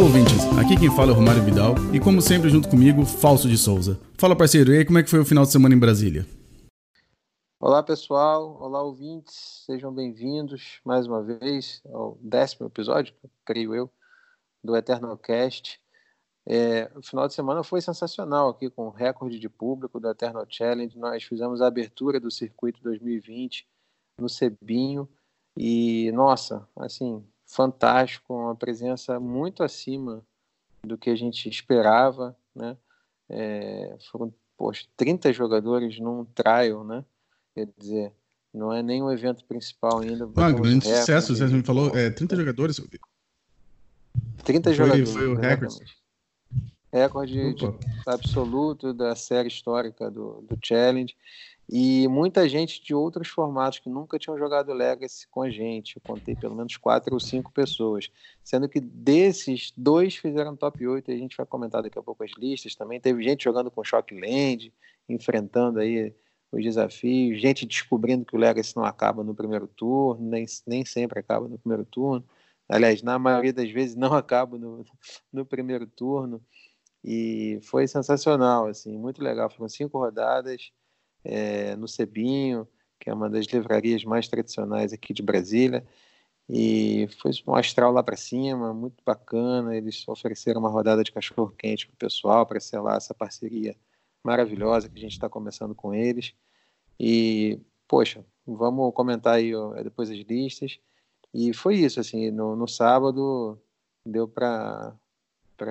Alô, ouvintes. Aqui quem fala é o Romário Vidal e, como sempre, junto comigo, Falso de Souza. Fala, parceiro, e aí, como é que foi o final de semana em Brasília? Olá, pessoal. Olá, ouvintes. Sejam bem-vindos mais uma vez ao décimo episódio, creio eu, do Eternalcast. É, o final de semana foi sensacional aqui, com recorde de público do Eternal Challenge. Nós fizemos a abertura do circuito 2020 no Cebinho e, nossa, assim, fantástico, uma presença muito acima do que a gente esperava, né? É, foram, poxa, 30 jogadores num trial, né? Quer dizer, não é nem o evento principal ainda. Ah, grande sucesso, você me falou, é, 30 jogadores? 30 foi, jogadores. Foi o recorde. Recorde absoluto da série histórica do, do Challenge e muita gente de outros formatos que nunca tinham jogado Legacy com a gente. Eu contei pelo menos quatro ou cinco pessoas, sendo que desses, dois fizeram top 8 e a gente vai comentar daqui a pouco as listas também. Teve gente jogando com Shockland, enfrentando aí os desafios, gente descobrindo que o Legacy não acaba no primeiro turno, nem, nem sempre acaba no primeiro turno. Aliás, na maioria das vezes não acaba no, no primeiro turno. E foi sensacional, assim, muito legal. Foram cinco rodadas é, no Cebinho, que é uma das livrarias mais tradicionais aqui de Brasília. E foi um astral lá para cima, muito bacana. Eles ofereceram uma rodada de cachorro-quente para o pessoal para selar essa parceria maravilhosa que a gente está começando com eles. E, poxa, vamos comentar aí depois as listas. E foi isso, assim, no, no sábado deu para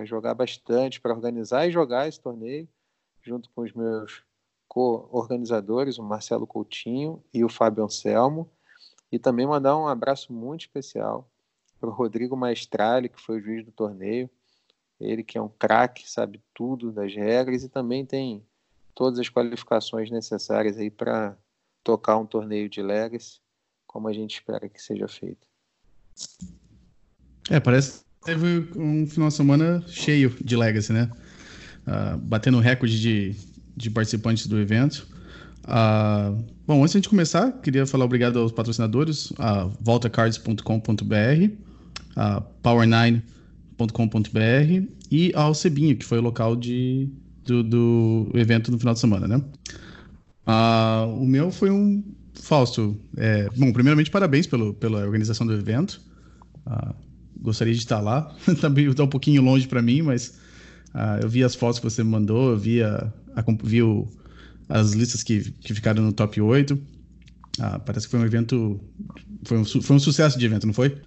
jogar bastante, para organizar e jogar esse torneio, junto com os meus co-organizadores, o Marcelo Coutinho e o Fábio Anselmo, e também mandar um abraço muito especial para o Rodrigo Maestrali, que foi o juiz do torneio, ele que é um craque, sabe tudo das regras e também tem todas as qualificações necessárias aí para tocar um torneio de Legacy, como a gente espera que seja feito. É, parece que teve um final de semana cheio de Legacy, né? Uh, batendo recorde de de participantes do evento. Uh, bom, antes de começar, queria falar obrigado aos patrocinadores, a voltacards.com.br, a power9.com.br e ao Cebinho, que foi o local de, do, do evento no final de semana, né? Uh, o meu foi um Fausto. É, bom, primeiramente, parabéns pelo, pela organização do evento. Uh, gostaria de estar lá. Está um pouquinho longe para mim, mas uh, eu vi as fotos que você me mandou, eu vi a, viu as listas que, que ficaram no top 8. Ah, parece que foi um evento. Foi um, foi um sucesso de evento, não foi?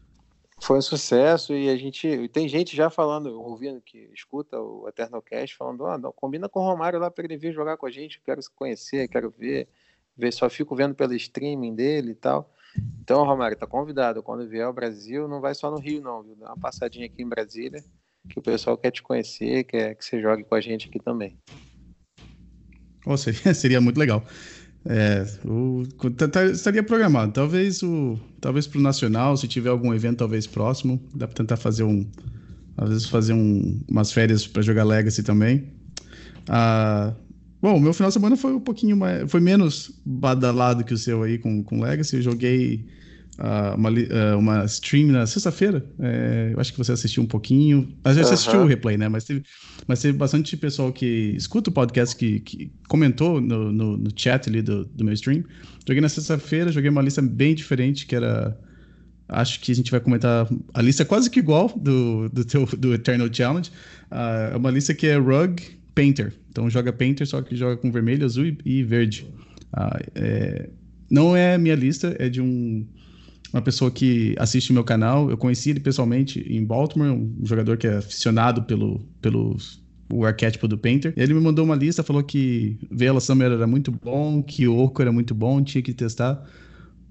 Foi um sucesso e a gente. Tem gente já falando, ouvindo, que escuta o Eternal Cast, falando: ah, não, combina com o Romário lá para ele vir jogar com a gente, quero se conhecer, quero ver, ver, só fico vendo pelo streaming dele e tal. Então, Romário, tá convidado. Quando vier ao Brasil, não vai só no Rio, não, viu? Dá uma passadinha aqui em Brasília, que o pessoal quer te conhecer, quer que você jogue com a gente aqui também. Oh, seria, seria muito legal. É, o, estaria programado. Talvez o, talvez para o nacional, se tiver algum evento talvez próximo, dá para tentar fazer um, às vezes fazer um, umas férias para jogar Legacy também. Ah, bom, meu final de semana foi um pouquinho mais, foi menos badalado que o seu aí com, com Legacy. Eu joguei uh, uma, uh, uma stream na sexta-feira. É, eu acho que você assistiu um pouquinho. Às vezes uhum. você assistiu o replay, né? Mas teve, mas teve bastante pessoal que escuta o podcast que, que comentou no, no, no, chat ali do, do meu stream. Joguei na sexta-feira, joguei uma lista bem diferente, que era. Acho que a gente vai comentar a lista quase que igual do, do, teu, do Eternal Challenge. Uh, é uma lista que é Rug Painter. Então joga Painter, só que joga com vermelho, azul e, e verde. Uh, é, não é minha lista, é de um uma pessoa que assiste meu canal. Eu conheci ele pessoalmente em Baltimore, um jogador que é aficionado pelo, pelo o arquétipo do Painter. Ele me mandou uma lista, falou que Vela Summer era muito bom, que Oco era muito bom, tinha que testar.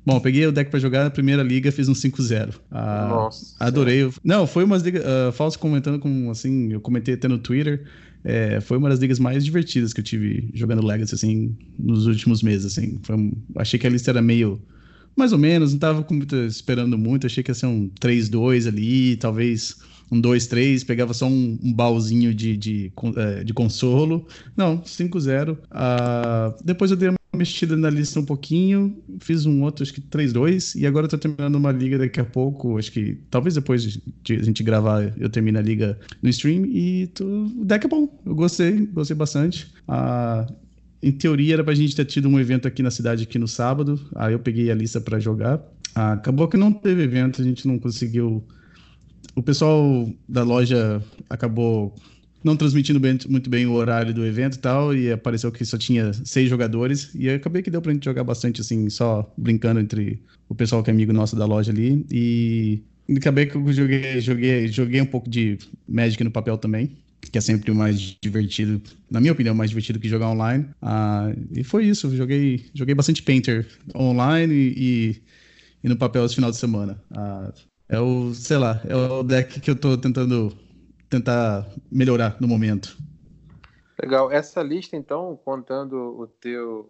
Bom, peguei o deck para jogar na primeira liga, fiz um 5-0. Ah, Nossa. Adorei. Não, foi umas ligas. Uh, falso comentando com, assim, eu comentei até no Twitter. É, foi uma das ligas mais divertidas que eu tive jogando Legacy, assim, nos últimos meses, assim. Foi, achei que a lista era meio mais ou menos, não tava muito, esperando muito, achei que ia ser um 3-2 ali, talvez um 2-3, pegava só um, um baúzinho de, de, é, de consolo. Não, 5-0. Uh, depois eu dei uma mexida na lista um pouquinho, fiz um outro, acho que 3-2, e agora eu tô terminando uma liga daqui a pouco, acho que talvez depois de a gente gravar eu termine a liga no stream, e tô... o deck é bom, eu gostei, gostei bastante. Ah, em teoria era pra gente ter tido um evento aqui na cidade aqui no sábado, aí eu peguei a lista para jogar. Ah, acabou que não teve evento, a gente não conseguiu. O pessoal da loja acabou não transmitindo bem, muito bem o horário do evento e tal, e apareceu que só tinha seis jogadores, e acabei que deu pra gente jogar bastante, assim, só brincando entre o pessoal que é amigo nosso da loja ali, e acabei que eu joguei, joguei, joguei um pouco de Magic no papel também, que é sempre mais divertido, na minha opinião, mais divertido que jogar online. Ah, e foi isso, joguei, joguei bastante Painter online e, e no papel esse final de semana. Ah, é o, sei lá, é o deck que eu tô tentando tentar melhorar no momento. Legal. Essa lista, então, contando o teu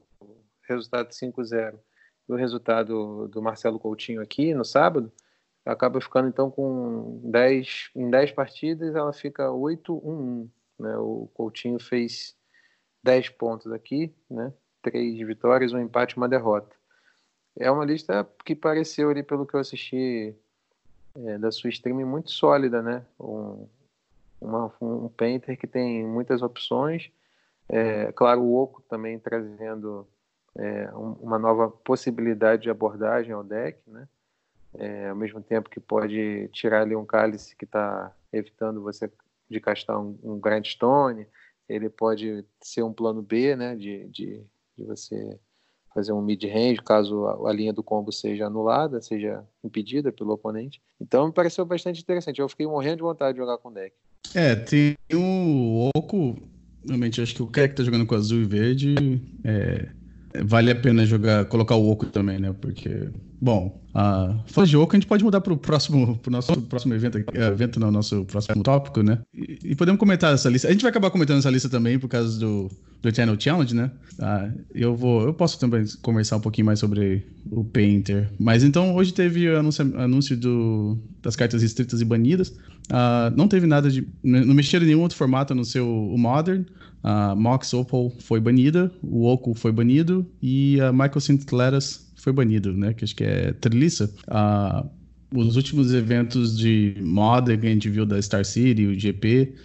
resultado 5-0 e o resultado do Marcelo Coutinho aqui no sábado, acaba ficando então com 10 em 10 partidas, ela fica 8-1-1, né? O Coutinho fez 10 pontos aqui, né? Três vitórias, um empate uma derrota. É uma lista que pareceu ali pelo que eu assisti é, da sua stream muito sólida, né? Um, uma, um painter que tem muitas opções. É, claro, o Oco também trazendo é, um, uma nova possibilidade de abordagem ao deck, né? É, ao mesmo tempo que pode tirar ali um cálice que está evitando você de castar um, um grindstone, ele pode ser um plano B, né? De, de, de você fazer um mid-range, caso a, a, linha do combo seja anulada, seja impedida pelo oponente. Então me pareceu bastante interessante. Eu fiquei morrendo de vontade de jogar com o deck. É, tem o Oco. Realmente, acho que o cara que tá jogando com azul e verde é, vale a pena jogar, colocar o Oco também, né? Porque, bom, a falando de Oco, a gente pode mudar para o próximo, pro nosso próximo evento, é, evento no nosso próximo tópico, né? E, e, podemos comentar essa lista. A gente vai acabar comentando essa lista também por causa do, do Eternal Challenge, né? Ah, eu vou, eu posso também conversar um pouquinho mais sobre o Painter. Mas então hoje teve o anúncio, anúncio do, das cartas restritas e banidas. Ah, não teve nada de, não mexeram em nenhum outro formato no seu o Modern. A Mox Opal foi banida, o Oco foi banido e a Michael St. Leras foi banido, né? Que acho que é Treliça. Uh, os últimos eventos de Modern que a gente viu da Star City, o GP,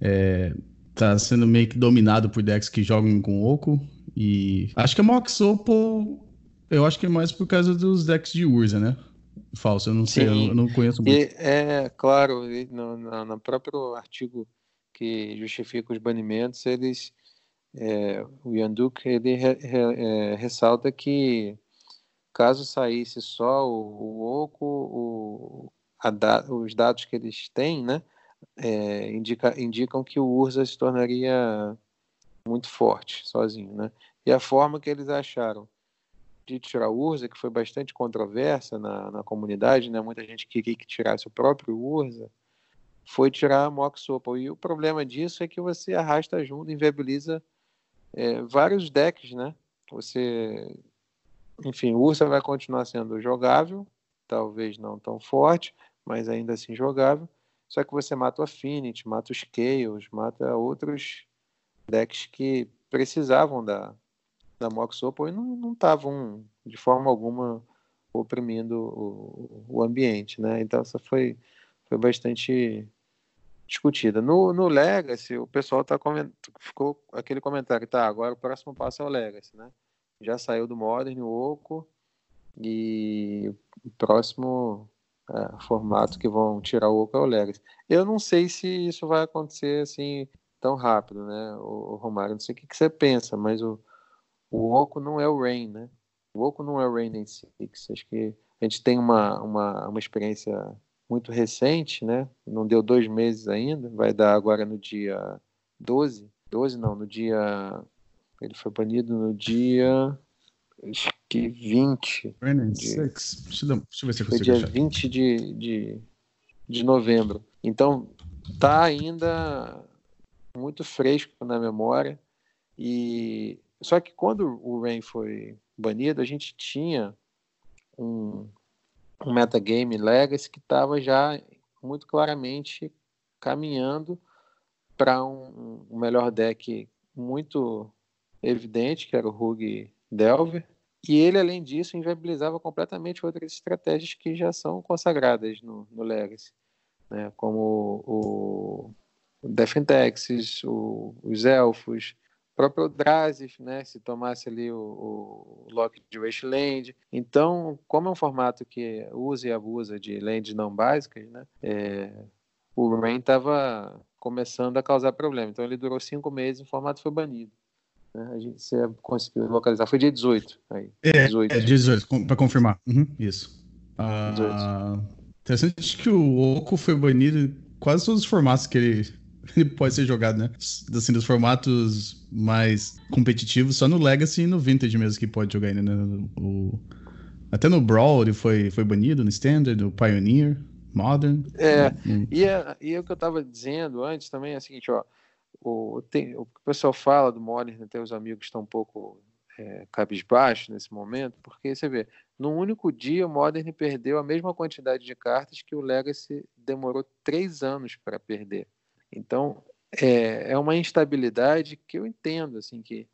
é, tá sendo meio que dominado por decks que jogam com Oco. E acho que a Mox Opal, eu acho que é mais por causa dos decks de Urza, né? Falso, eu não sei, eu não conheço muito. E, é, claro, no, no, no próprio artigo que justifica os banimentos, eles, é, o Yanduk ele re, re, é, ressalta que caso saísse só o, o Oco, o, da, os dados que eles têm, né, é, indica, indicam que o Urza se tornaria muito forte sozinho, né? E a forma que eles acharam de tirar o Urza, que foi bastante controversa na, na comunidade, né? Muita gente queria que tirasse o próprio Urza, foi tirar a Mox Opal. E o problema disso é que você arrasta junto, inviabiliza é, vários decks, né? Você, enfim, o Ursa vai continuar sendo jogável, talvez não tão forte, mas ainda assim jogável. Só que você mata o Affinity, mata os Chaos, mata outros decks que precisavam da, da Mox Opal e não estavam de forma alguma oprimindo o, o ambiente, né? Então essa foi, foi bastante discutida. No, no Legacy, o pessoal tá coment... ficou aquele comentário, tá, agora o próximo passo é o Legacy, né? Já saiu do Modern, o Oco, e o próximo é, formato que vão tirar o Oco é o Legacy. Eu não sei se isso vai acontecer assim tão rápido, né, o, o Romário? Não sei o que, que você pensa, mas o, o Oco não é o Rain, né? O Oco não é o Rain em Six. Acho que a gente tem uma, uma, uma experiência muito recente, né? Não deu dois meses ainda, vai dar agora no dia 12. 12 não, no dia. Ele foi banido no dia. Acho que 20. De, deixa, eu, ver se eu Foi dia achar. 20 de, de, de novembro. Então, tá ainda muito fresco na memória. E só que quando o Rain foi banido, a gente tinha um, um metagame legacy que estava já muito claramente caminhando para um, um, melhor deck muito evidente, que era o Rug Delver. E ele, além disso, inviabilizava completamente outras estratégias que já são consagradas no, no Legacy, né? como o, o Defentex, o, os Elfos, próprio Drazif, né? se tomasse ali o, o Lock de Wasteland. Então, como é um formato que usa e abusa de lands não básicas, né? É, o Rain estava começando a causar problema. Então, ele durou cinco meses e o formato foi banido. Né? A gente você conseguiu localizar. Foi dia 18. Aí, é, 18. é dia 18, para confirmar. Uhum, isso. Ah, interessante que o Oco foi banido em quase todos os formatos que ele, ele pode ser jogado, né? Assim, dos formatos mais competitivos, só no Legacy e no Vintage mesmo que pode jogar ainda, né? O, até no Brawl ele foi, foi banido, no Standard, no Pioneer, Modern. É, hum. e, é, e é o que eu estava dizendo antes também é o seguinte, ó o, tem, o pessoal fala do Modern, até os amigos estão um pouco é, cabisbaixo nesse momento, porque você vê, num único dia o Modern perdeu a mesma quantidade de cartas que o Legacy demorou três anos para perder. Então é, é uma instabilidade que eu entendo, assim, que,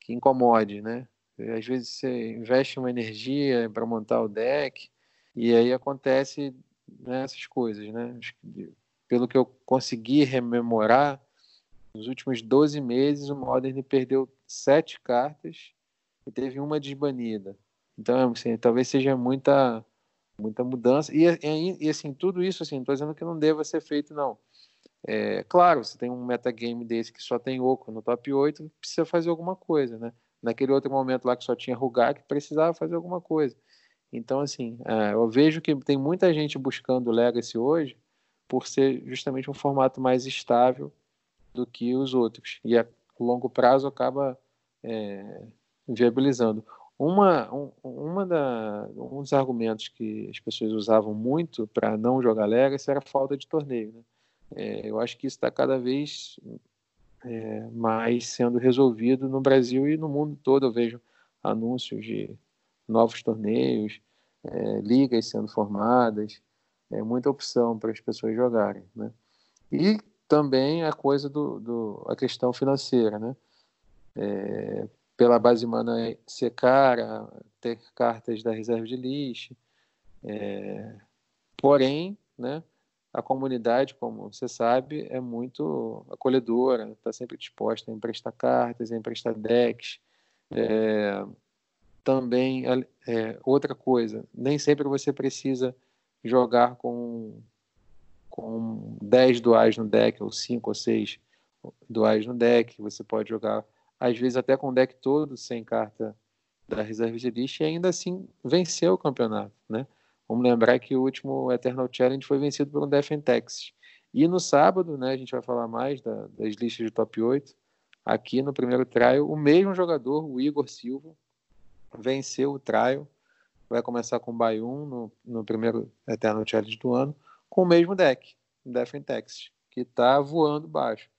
que incomode, né? Às vezes você investe uma energia para montar o deck e aí acontece né, essas coisas, né? Pelo que eu consegui rememorar, nos últimos 12 meses, o Modern perdeu sete cartas e teve uma desbanida. Então, assim, talvez seja muita muita mudança. E, e, e assim, tudo isso, assim, não estou dizendo que não deva ser feito, não. É, claro, você tem um metagame desse que só tem Oco no top 8, precisa fazer alguma coisa, né? Naquele outro momento lá que só tinha Rugak, precisava fazer alguma coisa. Então, assim, é, eu vejo que tem muita gente buscando o Legacy hoje por ser justamente um formato mais estável do que os outros. E a longo prazo acaba é, viabilizando. Uma, um, uma da, um dos argumentos que as pessoas usavam muito para não jogar Legacy era a falta de torneio. Né? É, eu acho que isso está cada vez é, mais sendo resolvido no Brasil e no mundo todo. Eu vejo anúncios de novos torneios, é, ligas sendo formadas, é, muita opção para as pessoas jogarem. Né? E também a coisa do, do a questão financeira, né? É, pela base humana ser cara, ter cartas da reserva de lixo, é, porém, né? A comunidade, como você sabe, é muito acolhedora, está sempre disposta a emprestar cartas, a emprestar decks. É, também, é, outra coisa, nem sempre você precisa jogar com com 10 duais no deck, ou 5 ou 6 duais no deck. Você pode jogar, às vezes, até com o deck todo, sem carta da reserva de list, e ainda assim vencer o campeonato. Né? Vamos lembrar que o último Eternal Challenge foi vencido por um Defentex. E no sábado, né, a gente vai falar mais da, das listas de top 8. Aqui no primeiro trial, o mesmo jogador, o Igor Silva, venceu o trial. Vai começar com o Bayum no, no primeiro Eternal Challenge do ano com o mesmo deck, Defend Text, que está voando baixo.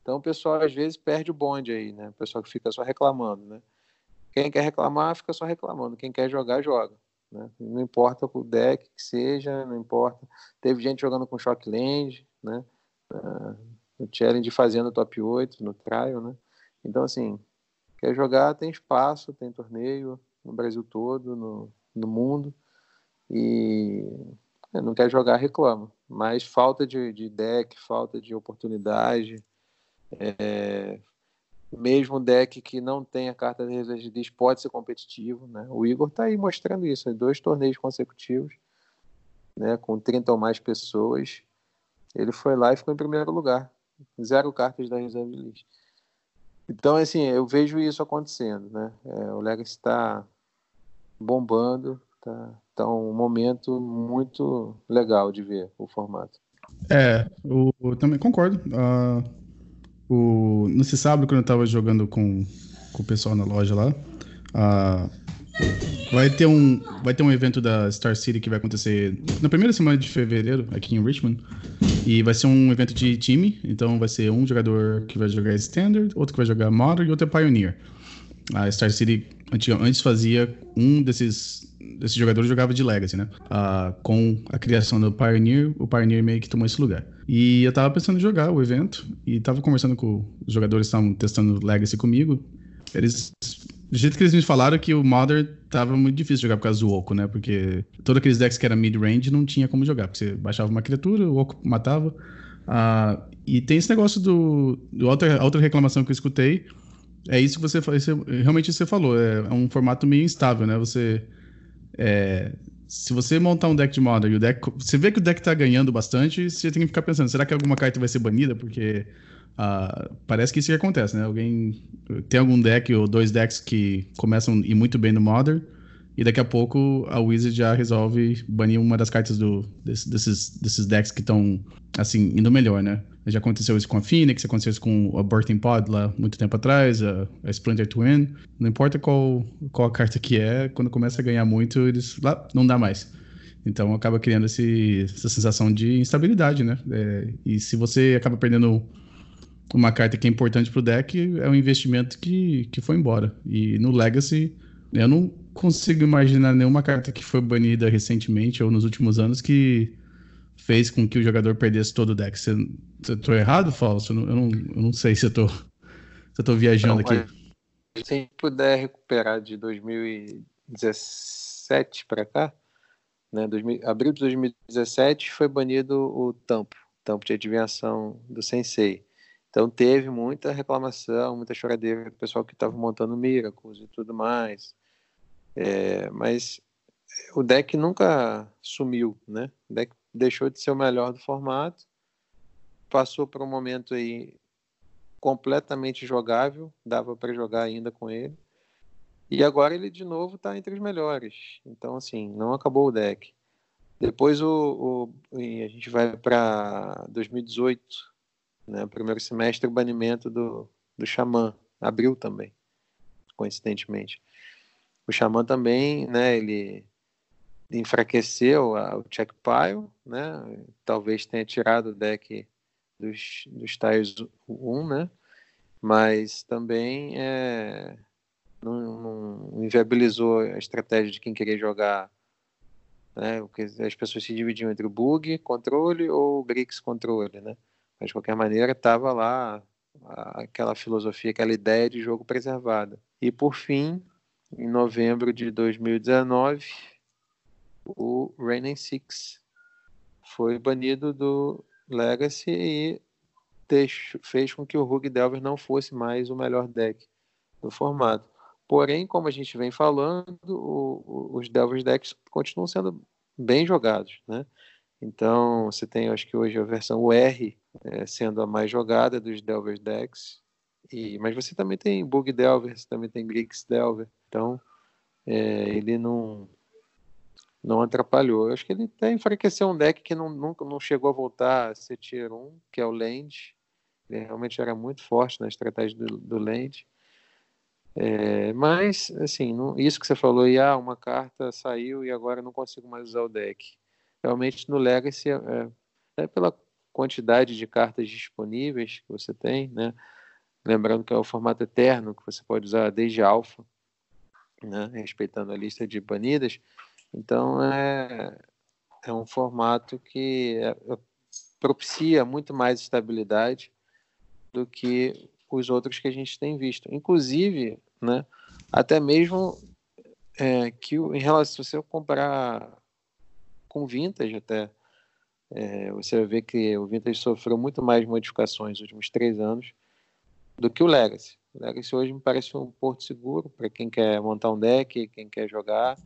Então o pessoal às vezes perde o bonde aí, né? O pessoal que fica só reclamando, né? Quem quer reclamar, fica só reclamando. Quem quer jogar, joga. Né? Não importa o deck que seja, não importa. Teve gente jogando com Shockland, né? Uh, no Challenge fazendo top 8, no Trial, né? Então, assim, quer jogar, tem espaço, tem torneio no Brasil todo, no, no mundo. E é, não quer jogar, reclama. Mas falta de, de deck, falta de oportunidade. É, mesmo deck que não tem a carta de reserva pode ser competitivo. Né? O Igor está aí mostrando isso, em dois torneios consecutivos, né? com 30 ou mais pessoas. Ele foi lá e ficou em primeiro lugar. Zero cartas da reserva de list. Então, assim, eu vejo isso acontecendo. Né? É, o Legacy está bombando, tá, tá um momento muito legal de ver o formato. É, eu, eu também concordo. Uh, o, sábado, quando eu tava jogando com, com o pessoal na loja lá, vai, ter um, vai ter um evento da Star City que vai acontecer na primeira semana de fevereiro, aqui em Richmond. E vai ser um evento de time, então vai ser um jogador que vai jogar Standard, outro que vai jogar Modern e outro é Pioneer. A Star City antes fazia um desses desses jogadores jogava de Legacy, né? Ah, com a criação do Pioneer, o Pioneer meio que tomou esse lugar. E eu tava pensando em jogar o evento e tava conversando com os jogadores que estavam testando Legacy comigo. Eles do jeito que eles me falaram que o Modern tava muito difícil jogar por causa do Oco, né? Porque todos aqueles decks que era mid-range não tinha como jogar, porque você baixava uma criatura, o Oco matava. Uh, e tem esse negócio do, do outra, outra reclamação que eu escutei, é isso que você, isso, realmente você falou, é, é, um formato meio instável, né? Você é, se você montar um deck de Modern e o deck. Você vê que o deck tá ganhando bastante, você tem que ficar pensando, será que alguma carta vai ser banida? Porque uh, parece que isso que acontece, né? Alguém. Tem algum deck ou dois decks que começam a ir muito bem no Modern, e daqui a pouco a Wizard já resolve banir uma das cartas do, desses, desses decks que estão, assim, indo melhor, né? Já aconteceu isso com a Phoenix, aconteceu isso com a Birthing Pod lá muito tempo atrás, a, a Splinter Twin. Não importa qual, qual a carta que é, quando começa a ganhar muito, eles lá não dá mais. Então acaba criando esse, essa sensação de instabilidade, né? É, e se você acaba perdendo uma carta que é importante pro deck, é um investimento que, que foi embora. E no Legacy, eu não consigo imaginar nenhuma carta que foi banida recentemente ou nos últimos anos que fez com que o jogador perdesse todo o deck. Você, você tô errado? Eu não, eu não, eu não sei se eu tô, se eu tô viajando aqui. Se puder recuperar de 2017 para cá, né, 2000, abril de 2017 foi banido o tampo, tampo de adivinhação do Sensei. Então teve muita reclamação, muita choradeira do pessoal que estava montando Miracles e tudo mais. É, mas o deck nunca sumiu, né? O deck deixou de ser o melhor do formato, passou por um momento aí completamente jogável, dava para jogar ainda com ele. E agora ele de novo está entre os melhores. Então, assim, não acabou o deck. Depois o, o a gente vai para 2018, né? Primeiro semestre, o banimento do, do Xamã. Abriu também, coincidentemente. O Xamã também, né? Ele enfraqueceu o check pile, né? Talvez tenha tirado o deck dos, dos tiles 1, né? Mas também é, não, não inviabilizou a estratégia de quem queria jogar né? As pessoas se dividiam entre o bug controle ou Grix controle, né? Mas de qualquer maneira estava lá aquela filosofia, aquela ideia de jogo preservada. E por fim, em novembro de 2019, o Reigning Six foi banido do Legacy e deixo, fez com que o Rug Delver não fosse mais o melhor deck do formato. Porém, como a gente vem falando, o, o, os Delvers decks continuam sendo bem jogados, né? Então, você tem, acho que hoje a versão R é, sendo a mais jogada dos Delvers decks, e, mas você também tem Bug Delver, você também tem Grix Delver, então é, ele não não atrapalhou. Eu acho que ele até enfraqueceu um deck que não, nunca não chegou a voltar a ser tier 1, que é o Land. Ele realmente era muito forte na estratégia do, do Land. É, mas, assim, não, isso que você falou, e ah, uma carta saiu e agora não consigo mais usar o deck. Realmente no Legacy, é, é pela quantidade de cartas disponíveis que você tem, né? Lembrando que é o formato eterno, que você pode usar desde alfa, né? respeitando a lista de banidas. Então é, é um formato que é, é, propicia muito mais estabilidade do que os outros que a gente tem visto. Inclusive, né, até mesmo é, que em relação, se você comparar com Vintage até, é, você vai ver que o Vintage sofreu muito mais modificações nos últimos três anos do que o Legacy. O Legacy hoje me parece um porto seguro para quem quer montar um deck, quem quer jogar.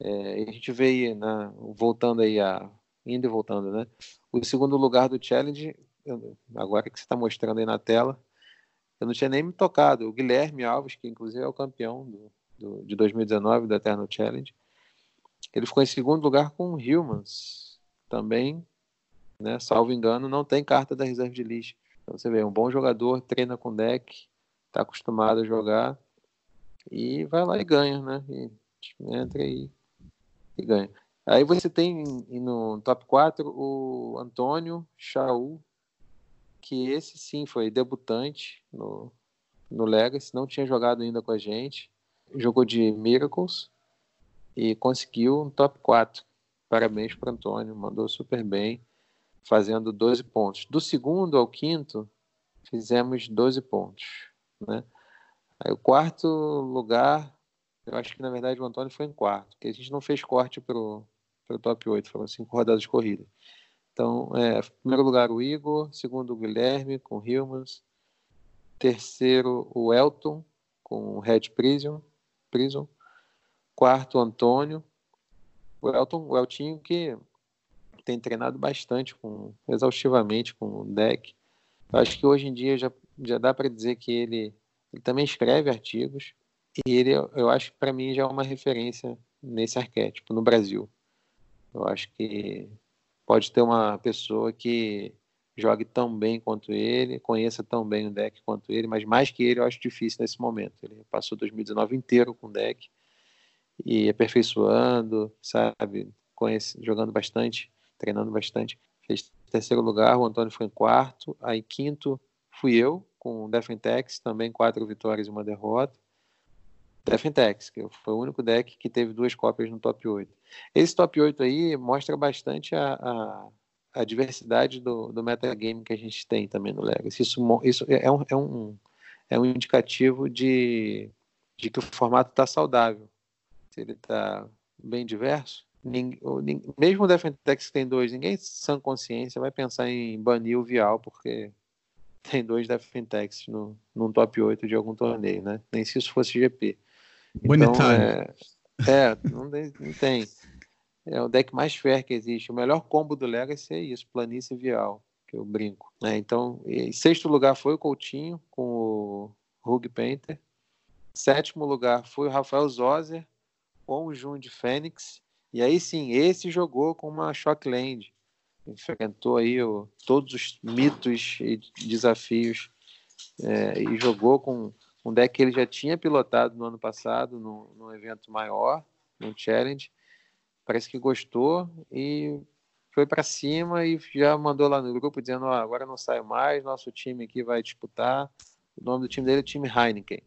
É, a gente vê aí, né, voltando aí a. indo e voltando, né? O segundo lugar do Challenge, agora que você está mostrando aí na tela, eu não tinha nem me tocado. O Guilherme Alves, que inclusive é o campeão do, do, de 2019 da Eternal Challenge, ele ficou em segundo lugar com o Humans. Também, né, salvo engano, não tem carta da reserva de list. Então você vê, um bom jogador, treina com deck, está acostumado a jogar e vai lá e ganha, né? E entra e e ganha. Aí você tem no top 4 o Antônio Chaú, que esse sim foi debutante no, no Legacy, não tinha jogado ainda com a gente, jogou de Miracles e conseguiu um top 4. Parabéns para Antônio, mandou super bem, fazendo 12 pontos. Do segundo ao quinto, fizemos 12 pontos. Né? Aí o quarto lugar, eu acho que na verdade o Antônio foi em quarto, porque a gente não fez corte pro, pro top 8, foram cinco rodadas de corrida. Então, é, primeiro lugar o Igor, segundo o Guilherme com o Hilmans, terceiro o Elton com o Red Prison, Prison, quarto o Antônio, o Elton, o Eltinho que tem treinado bastante, com, exaustivamente com o deck. Eu acho que hoje em dia já, já dá para dizer que ele, ele também escreve artigos e ele, eu acho que para mim já é uma referência nesse arquétipo no Brasil. Eu acho que pode ter uma pessoa que jogue tão bem quanto ele, conheça tão bem o deck quanto ele, mas mais que ele eu acho difícil nesse momento. Ele passou 2019 inteiro com o deck e aperfeiçoando, sabe, conhece, jogando bastante, treinando bastante. Fez terceiro lugar, o Antônio foi em quarto, aí quinto fui eu, com o Defentex, também quatro vitórias e uma derrota. Defentex, que foi o único deck que teve duas cópias no top 8. Esse top 8 aí mostra bastante a, a, a diversidade do, do metagame que a gente tem também no Legacy. Isso, isso é, um, é, um, é um indicativo de, de que o formato está saudável se ele está bem diverso, ninguém, mesmo o Defentex que tem dois, ninguém sem consciência vai pensar em banir o Vial porque tem dois Defentex no, num top 8 de algum torneio, né? Nem se isso fosse GP. Então, é, é não, não, tem. É o deck mais fair que existe. O melhor combo do Legacy é isso, planície Vial, que eu brinco. Né? Então, em sexto lugar foi o Coutinho com o Rug Painter. Sétimo lugar foi o Rafael Zoser com o Jun de Fênix. E aí sim, esse jogou com uma Shockland. Enfrentou aí o, todos os mitos e desafios é, e jogou com um deck que ele já tinha pilotado no ano passado, num, num evento maior, num challenge. Parece que gostou e foi para cima e já mandou lá no grupo dizendo: oh, agora não saio mais, nosso time aqui vai disputar. O nome do time dele é time Heineken.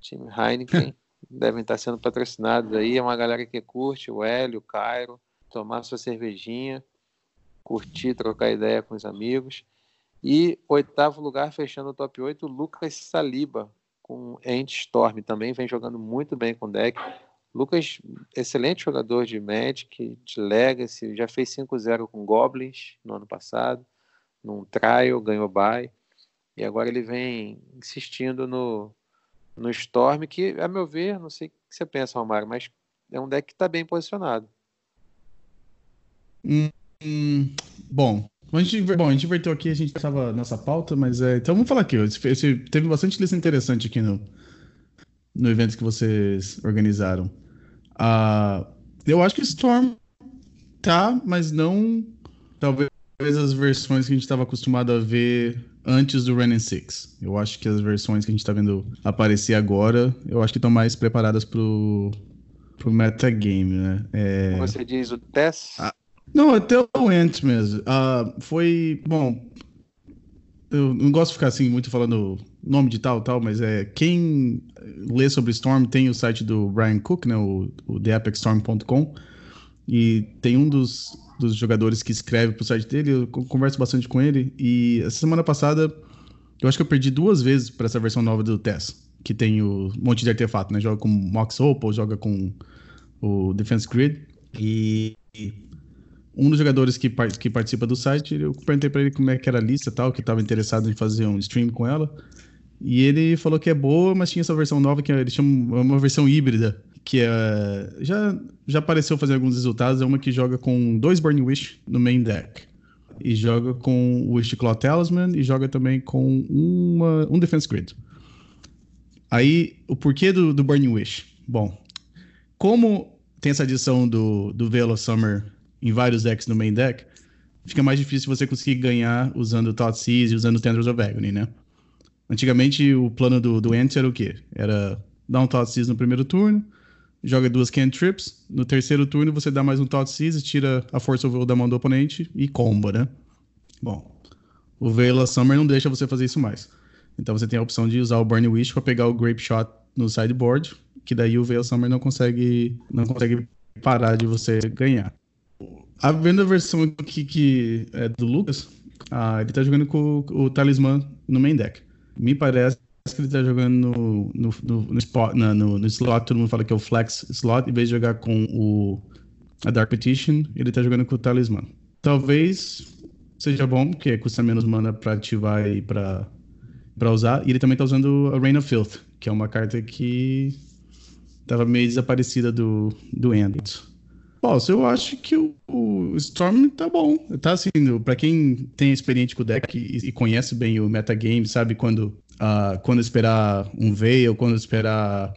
Time Heineken. devem estar sendo patrocinados aí. É uma galera que curte, o Hélio, o Cairo, tomar sua cervejinha, curtir, trocar ideia com os amigos. E oitavo lugar, fechando o top 8, Lucas Saliba, com End Storm. Também vem jogando muito bem com deck. Lucas, excelente jogador de Magic, de Legacy, já fez 5-0 com Goblins no ano passado, num trial, ganhou bye. E agora ele vem insistindo no, no Storm, que, a meu ver, não sei o que você pensa, Romário, mas é um deck que está bem posicionado. Hum, hum, bom, a gente, bom, a gente inverteu aqui, a gente estava nessa pauta, mas é, então vamos falar aqui. Esse, esse, teve bastante lista interessante aqui no, no evento que vocês organizaram. Uh, eu acho que Storm tá, mas não talvez as versões que a gente estava acostumado a ver antes do Renin 6. Eu acho que as versões que a gente está vendo aparecer agora, eu acho que estão mais preparadas pro, pro metagame, né? É... Você diz o Tess? Não, até o Ant mesmo. Ah, foi. Bom. Eu não gosto de ficar assim muito falando nome de tal tal, mas é quem lê sobre Storm tem o site do Brian Cook, né, o, o theapexstorm.com, e tem um dos dos jogadores que escreve pro site dele, eu converso bastante com ele. E essa semana passada, eu acho que eu perdi duas vezes para essa versão nova do Tess, que tem o monte de artefato, né? Joga com Mox Opal, joga com o Defense Grid. E um dos jogadores que, que participa do site, eu perguntei para ele como é que era a lista tal, que estava interessado em fazer um stream com ela. E ele falou que é boa, mas tinha essa versão nova que eles chamam uma versão híbrida, que é, já, já apareceu fazer alguns resultados. É uma que joga com dois Burning Wish no main deck. E joga com o Wish Claw Talisman e joga também com uma, um Defense Grid. Aí, o porquê do, do Burning Wish? Bom, como tem essa adição do, do Veil of Summer em vários decks no main deck, fica mais difícil você conseguir ganhar usando Thoughtseize e usando Tendrils of Agony, né? Antigamente, o plano do, do Ant era o quê? Era dar um Thoughtseize no primeiro turno, joga duas cantrips. No terceiro turno, você dá mais um Thought Seize, tira a Force of Will da mão do oponente e comba, né? Bom, o Veila Summer não deixa você fazer isso mais. Então você tem a opção de usar o Burning Wish para pegar o Grape Shot no sideboard, que daí o Veil Summer não consegue, não consegue parar de você ganhar. A vendo a versão aqui que é do Lucas, ah, ele tá jogando com o, o Talismã no main deck. Me parece que ele tá jogando no, no, no, no, spot, no, no, slot, todo mundo fala que é o flex slot, em vez de jogar com o, a Dark Petition, ele tá jogando com o Talisman. Talvez seja bom, porque custa menos mana pra ativar e pra, pra usar. E ele também tá usando a Rain of Filth, que é uma carta que tava meio desaparecida do, do End. Bom, eu acho que o, o, Storm tá bom. Tá assim, para quem tem experiência com o deck e, e, conhece bem o metagame, sabe quando, uh, quando esperar um Veil, quando esperar.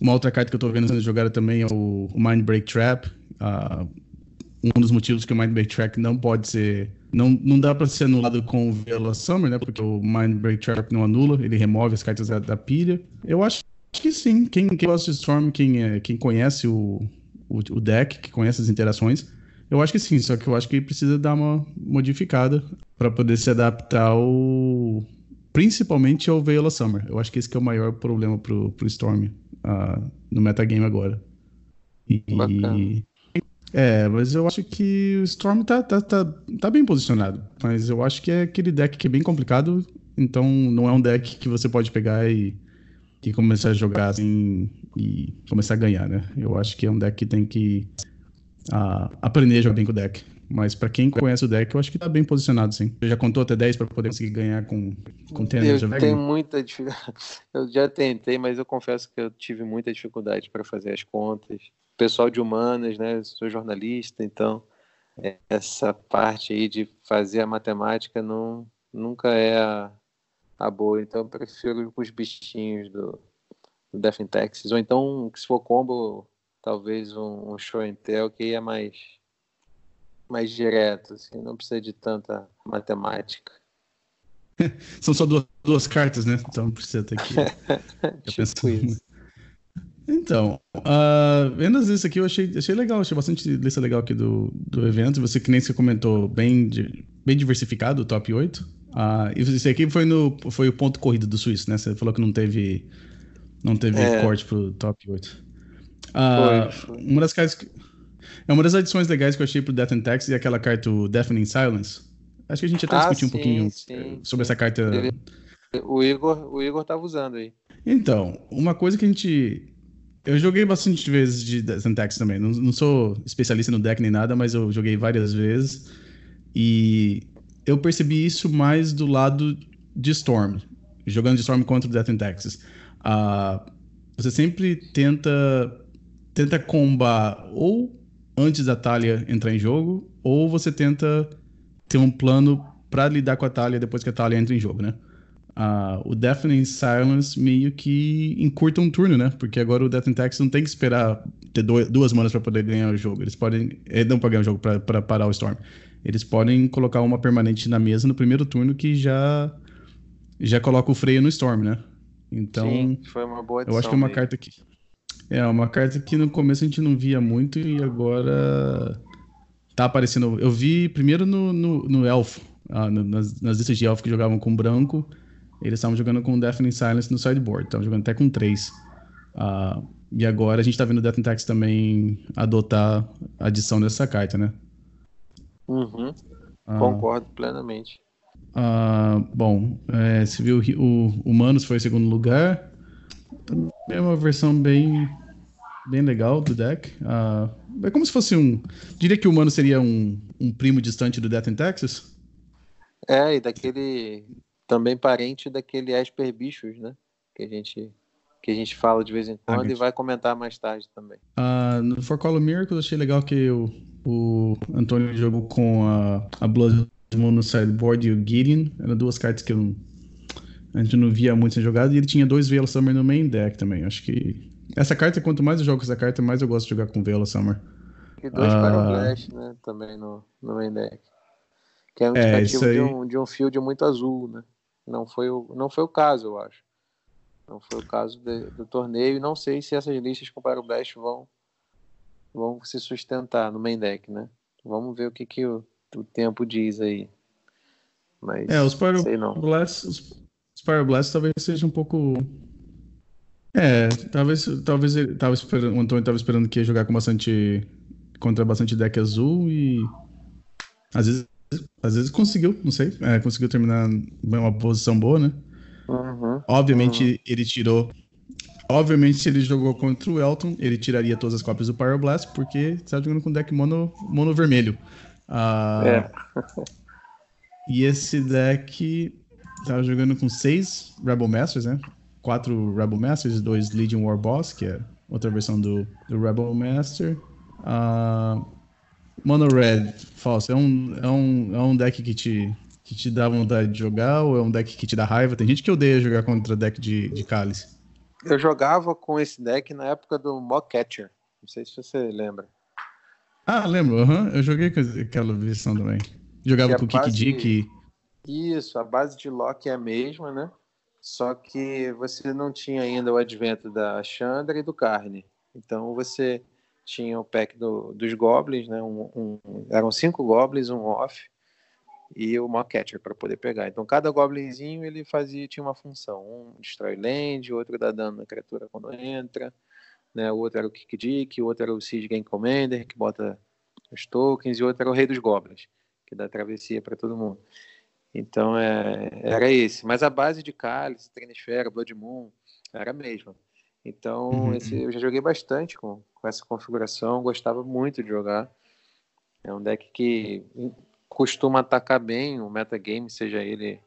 Uma outra carta que eu tô vendo sendo jogada também é o, o Mind Break Trap. Uh, um dos motivos que o Mind Break Trap não pode ser. Não, não dá para ser anulado com o Vela Summer, né? Porque o Mind Break Trap não anula, ele remove as cartas da, da pilha. Eu acho que sim. Quem, quem gosta de Storm, quem, é, quem conhece o, o, o deck, que conhece as interações. Eu acho que sim, só que eu acho que precisa dar uma modificada para poder se adaptar ao. Principalmente ao Veil Summer. Eu acho que esse que é o maior problema pro, pro Storm uh, no metagame agora. E, Bacana. É, mas eu acho que o Storm tá, tá, tá, tá bem posicionado. Mas eu acho que é aquele deck que é bem complicado. Então não é um deck que você pode pegar e que começar a jogar assim e começar a ganhar, né? Eu acho que é um deck que tem que uh, aprender a jogar bem com o deck. Mas para quem conhece o deck, eu acho que tá bem posicionado, sim. Você já contou até 10 para poder conseguir ganhar com, com Tênis? Eu tenho muita dificuldade. Eu já tentei, mas eu confesso que eu tive muita dificuldade para fazer as contas. Pessoal de humanas, né? Eu sou jornalista, então essa parte aí de fazer a matemática não, nunca é a, a boa. Então eu prefiro os bichinhos do Death in Texas. Ou então, se for combo, talvez um, um show and tell que é mais, mais direto, assim, não precisa de tanta matemática. São só duas, duas cartas, né? Então não precisa ter que. tipo isso. Então, uh, vendo as listas aqui, eu achei, achei legal, achei bastante lista legal aqui do, do evento. Você que nem você comentou, bem, bem diversificado, o top 8. Ah, e esse aqui foi, no, foi o ponto corrido do Suíço, né? Você falou que não teve, não teve é. corte pro top 8. Ah, foi, foi. Uma das cartas que, é uma das adições legais que eu achei pro Death and Tax e aquela carta Deafening Silence. Acho que a gente até ah, discutiu sim, um pouquinho sim, sobre sim. essa carta. O Igor, o Igor tava usando aí. Então, uma coisa que a gente. Eu joguei bastante vezes de Death and Tax também. Não, não sou especialista no deck nem nada, mas eu joguei várias vezes. E eu percebi isso mais do lado de Storm, jogando de Storm contra o Death in Texas. Você sempre tenta tenta combar ou antes da Talia entrar em jogo, ou você tenta ter um plano para lidar com a Talia depois que a Talia entra em jogo, né? Uh, o Deafening Silence meio que encurta um turno, né? Porque agora o Death in Texas não tem que esperar ter duas manas para poder ganhar o jogo. Eles podem. Não para ganhar o jogo, para parar o Storm eles podem colocar uma permanente na mesa no primeiro turno que já já coloca o freio no Storm, né? Então, Sim, foi uma boa Eu acho que é uma mesmo. carta que é uma carta que no começo a gente não via muito e agora tá aparecendo. Eu vi primeiro no, no, no Elfo, ah, nas, nas listas de Elfo que jogavam com branco, eles estavam jogando com Deafening Silence no sideboard, estavam jogando até com três. Ah, e agora a gente tá vendo o Death Tax também adotar a adição dessa carta, né? Uhum. Ah. Concordo plenamente. Ah, bom, é, viu o Humanos foi em segundo lugar. É uma versão bem, bem legal do deck. Ah, é como se fosse um. Diria que o Humano seria um, um primo distante do Death in Texas? É, e daquele. Também parente daquele Esper Bichos, né? Que a gente que a gente fala de vez em quando ah, e vai comentar mais tarde também. Uh, no For Call of Miracles, achei legal que o, o Antônio jogou com a, a Blood Moon no sideboard e o Gideon. Eram duas cartas que eu, a gente não via muito ser jogado. E ele tinha dois Veil Summer no main deck também. Acho que essa carta, quanto mais eu jogo com essa carta, mais eu gosto de jogar com Veil Summer. E dois uh, Pyroblast, né? Também no, no main deck. Que é um é, indicativo é, de, um, de um field muito azul, né? Não foi, o, não foi o caso, eu acho. Não foi o caso de, do torneio e não sei se essas listas com o Blast vão, vão se sustentar no main deck, né? Vamos ver o que, que o, o tempo diz aí. Mas é, os Pyroblast, os, talvez seja um pouco. É, talvez, talvez ele tava esperando, o Antônio estava esperando que ia jogar com bastante contra bastante deck azul e às vezes, às vezes conseguiu, não sei, é, conseguiu terminar uma posição boa, né? Uhum. Obviamente uhum. ele tirou. Obviamente, se ele jogou contra o Elton, ele tiraria todas as cópias do Pyroblast, porque está jogando com deck mono, mono vermelho. Uh, é. e esse deck Tava jogando com seis Rebel Masters, né? Quatro Rebel Masters e dois Legion War Boss, que é outra versão do, do Rebel Master. Uh, Mono Red, falso, é um, é, um, é um deck que te, que te dá vontade de jogar ou é um deck que te dá raiva? Tem gente que odeia jogar contra deck de, de cálice. Eu jogava com esse deck na época do Mock Catcher. Não sei se você lembra. Ah, lembro. Uhum. Eu joguei aquela versão também. Jogava com o Kick Dick. Isso, a base de Loki é a mesma, né? Só que você não tinha ainda o advento da Chandra e do Carne. Então você tinha o pack do, dos Goblins, né? Um, um, eram cinco Goblins, um off e o Mockcatcher para poder pegar. Então cada Goblinzinho ele fazia tinha uma função. Um destrói land, outro dá dano na criatura quando entra, né? O outro era o Kick Dick, o outro era o Siege Game Commander que bota os tokens e o outro era o Rei dos Goblins que dá travessia para todo mundo. Então é, era esse. Mas a base de Cálice, Trenesfera, Blood Moon era a mesma. Então uhum. esse, eu já joguei bastante com, com essa configuração, gostava muito de jogar. É um deck que costuma atacar bem o metagame, seja ele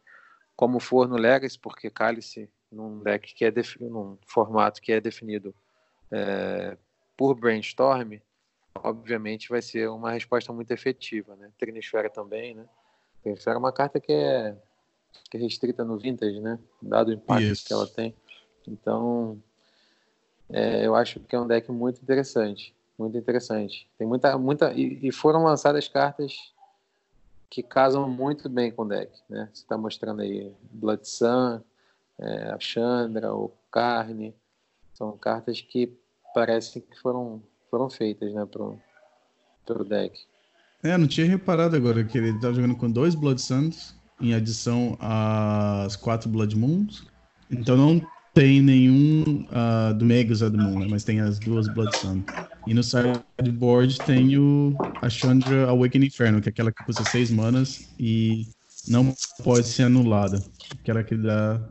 como for no Legacy, porque Cálice, num deck que é num formato que é definido é, por brainstorm, obviamente vai ser uma resposta muito efetiva, né? Trinisfera também, né? Essa é uma carta que é, que é restrita no Vintage, né? Dado o impacto Isso. que ela tem. Então, é, eu acho que é um deck muito interessante. Muito interessante. Tem muita. muita e, e foram lançadas cartas que casam muito bem com o deck. Né? Você está mostrando aí Blood Sun, é, a Chandra, o Carne. São cartas que parecem que foram, foram feitas né, para o deck. É, não tinha reparado agora que ele tá jogando com dois Blood Suns em adição às quatro Blood Moons. Então não tem nenhum uh, do Megas do Moon, né? mas tem as duas Blood Sun. E no sideboard tem o a Chandra Awakening Inferno, que é aquela que custa seis manas e não pode ser anulada. Aquela que dá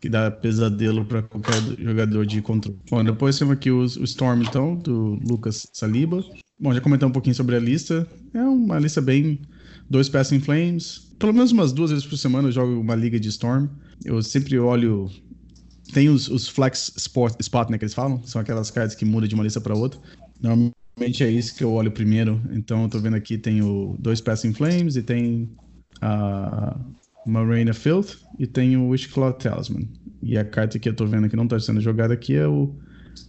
que dá pesadelo para qualquer jogador de controle. Bom, depois temos aqui o, o Storm, então, do Lucas Saliba. Bom, já comentei um pouquinho sobre a lista. É uma lista bem. Dois Passing Flames. Pelo menos umas duas vezes por semana eu jogo uma liga de Storm. Eu sempre olho. Tem os, os Flex Spot, Spot, né, que eles falam? São aquelas cartas que mudam de uma lista para outra. Normalmente é isso que eu olho primeiro. Então eu tô vendo aqui tem o dois Passing Flames e tem a Marina Filth e tem o Wishclaw Talisman. E a carta que eu tô vendo que não tá sendo jogada aqui é o,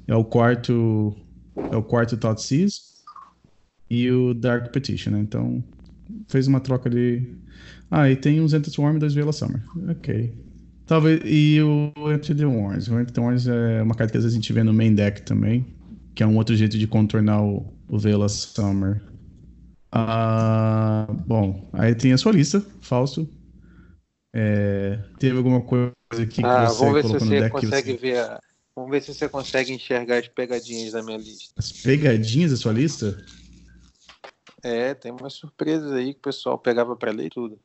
é o quarto. É o quarto Thought Seize e o Dark Petition, né? Então, fez uma troca de. Ah, e tem os Enter Swarm e dois Vela Summer. Ok. Talvez. E o Enter the Wars. O Enter the Wars é uma carta que às vezes a gente vê no main deck também, que é um outro jeito de contornar o, o Vela Summer. Ah, bom, aí tem a sua lista, Fausto. É, teve alguma coisa aqui que ah, você vamos ver se você consegue você... ver. A... Vamos ver se você consegue enxergar as pegadinhas da minha lista. As pegadinhas da sua lista? É, tem umas surpresas aí que o pessoal pegava para ler tudo.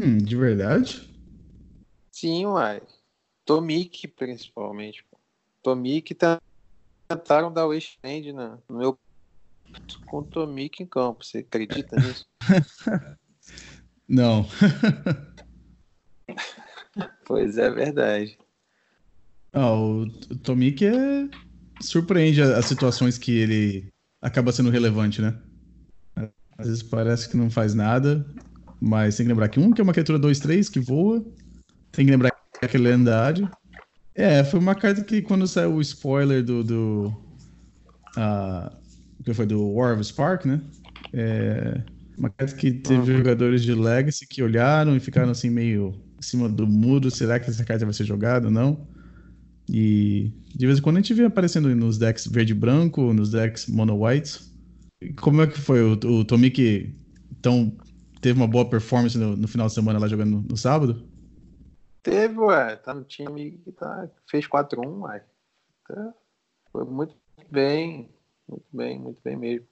Hum, de verdade? Sim, uai. Tomic, principalmente. Tomic tentaram dar o End no meu com Tomic em campo. Você acredita nisso? Não. pois é, verdade. Ah, o Tomic é... surpreende as situações que ele acaba sendo relevante, né? Às vezes parece que não faz nada, mas tem que lembrar que um que é uma criatura 2-3 que voa, tem que lembrar que é lendário. É, foi uma carta que quando saiu o spoiler do. do uh, que foi do War of Spark, né? É, uma carta que teve uhum. jogadores de Legacy que olharam e ficaram assim meio cima do muro. Será que essa carta vai ser jogada ou não? E de vez em quando a gente vê aparecendo nos decks verde branco, nos decks mono white. Como é que foi? O, o Tomik então, teve uma boa performance no, no, final de semana lá jogando no, no, sábado? Teve, ué. Tá no time que tá, fez 4-1, ué. Tá, foi muito bem. Muito bem, muito bem mesmo.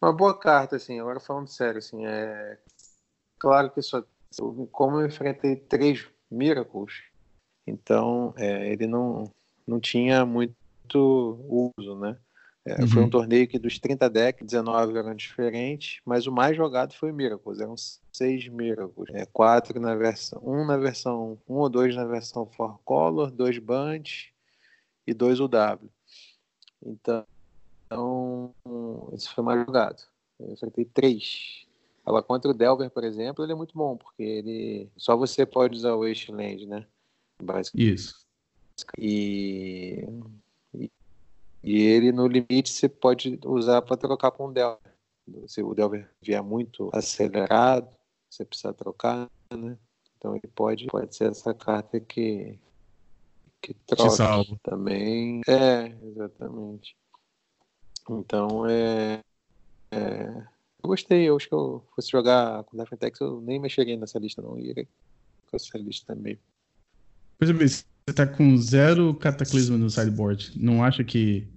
Uma boa carta, assim. Agora falando sério, assim, é... Claro que só... Como eu enfrentei três Miracles, Então, é, ele não, não tinha muito uso, né? É, uhum. Foi um torneio que dos 30 decks, 19 eram diferentes, mas o mais jogado foi o Miracles. Eram seis Miracles. É, quatro na versão. Um na versão. Um ou dois na versão Four Color, dois Band e dois UW. Então, então esse foi mais jogado. Eu enfrentei três. Agora, contra o Delver, por exemplo, ele é muito bom, porque ele. Só você pode usar o Wasteland, né? Isso. E e ele, no limite, você pode usar para trocar com o Delver. Se o Delver vier muito acelerado, você precisa trocar, né? Então ele pode, pode ser essa carta que, que troca também. É, exatamente. Então é, é, Eu gostei, eu acho que eu fosse jogar com Defentex, eu nem mexeria nessa lista, não. Ia com essa lista também. Coisa bem, você tá com zero cataclismo no sideboard. Não acha que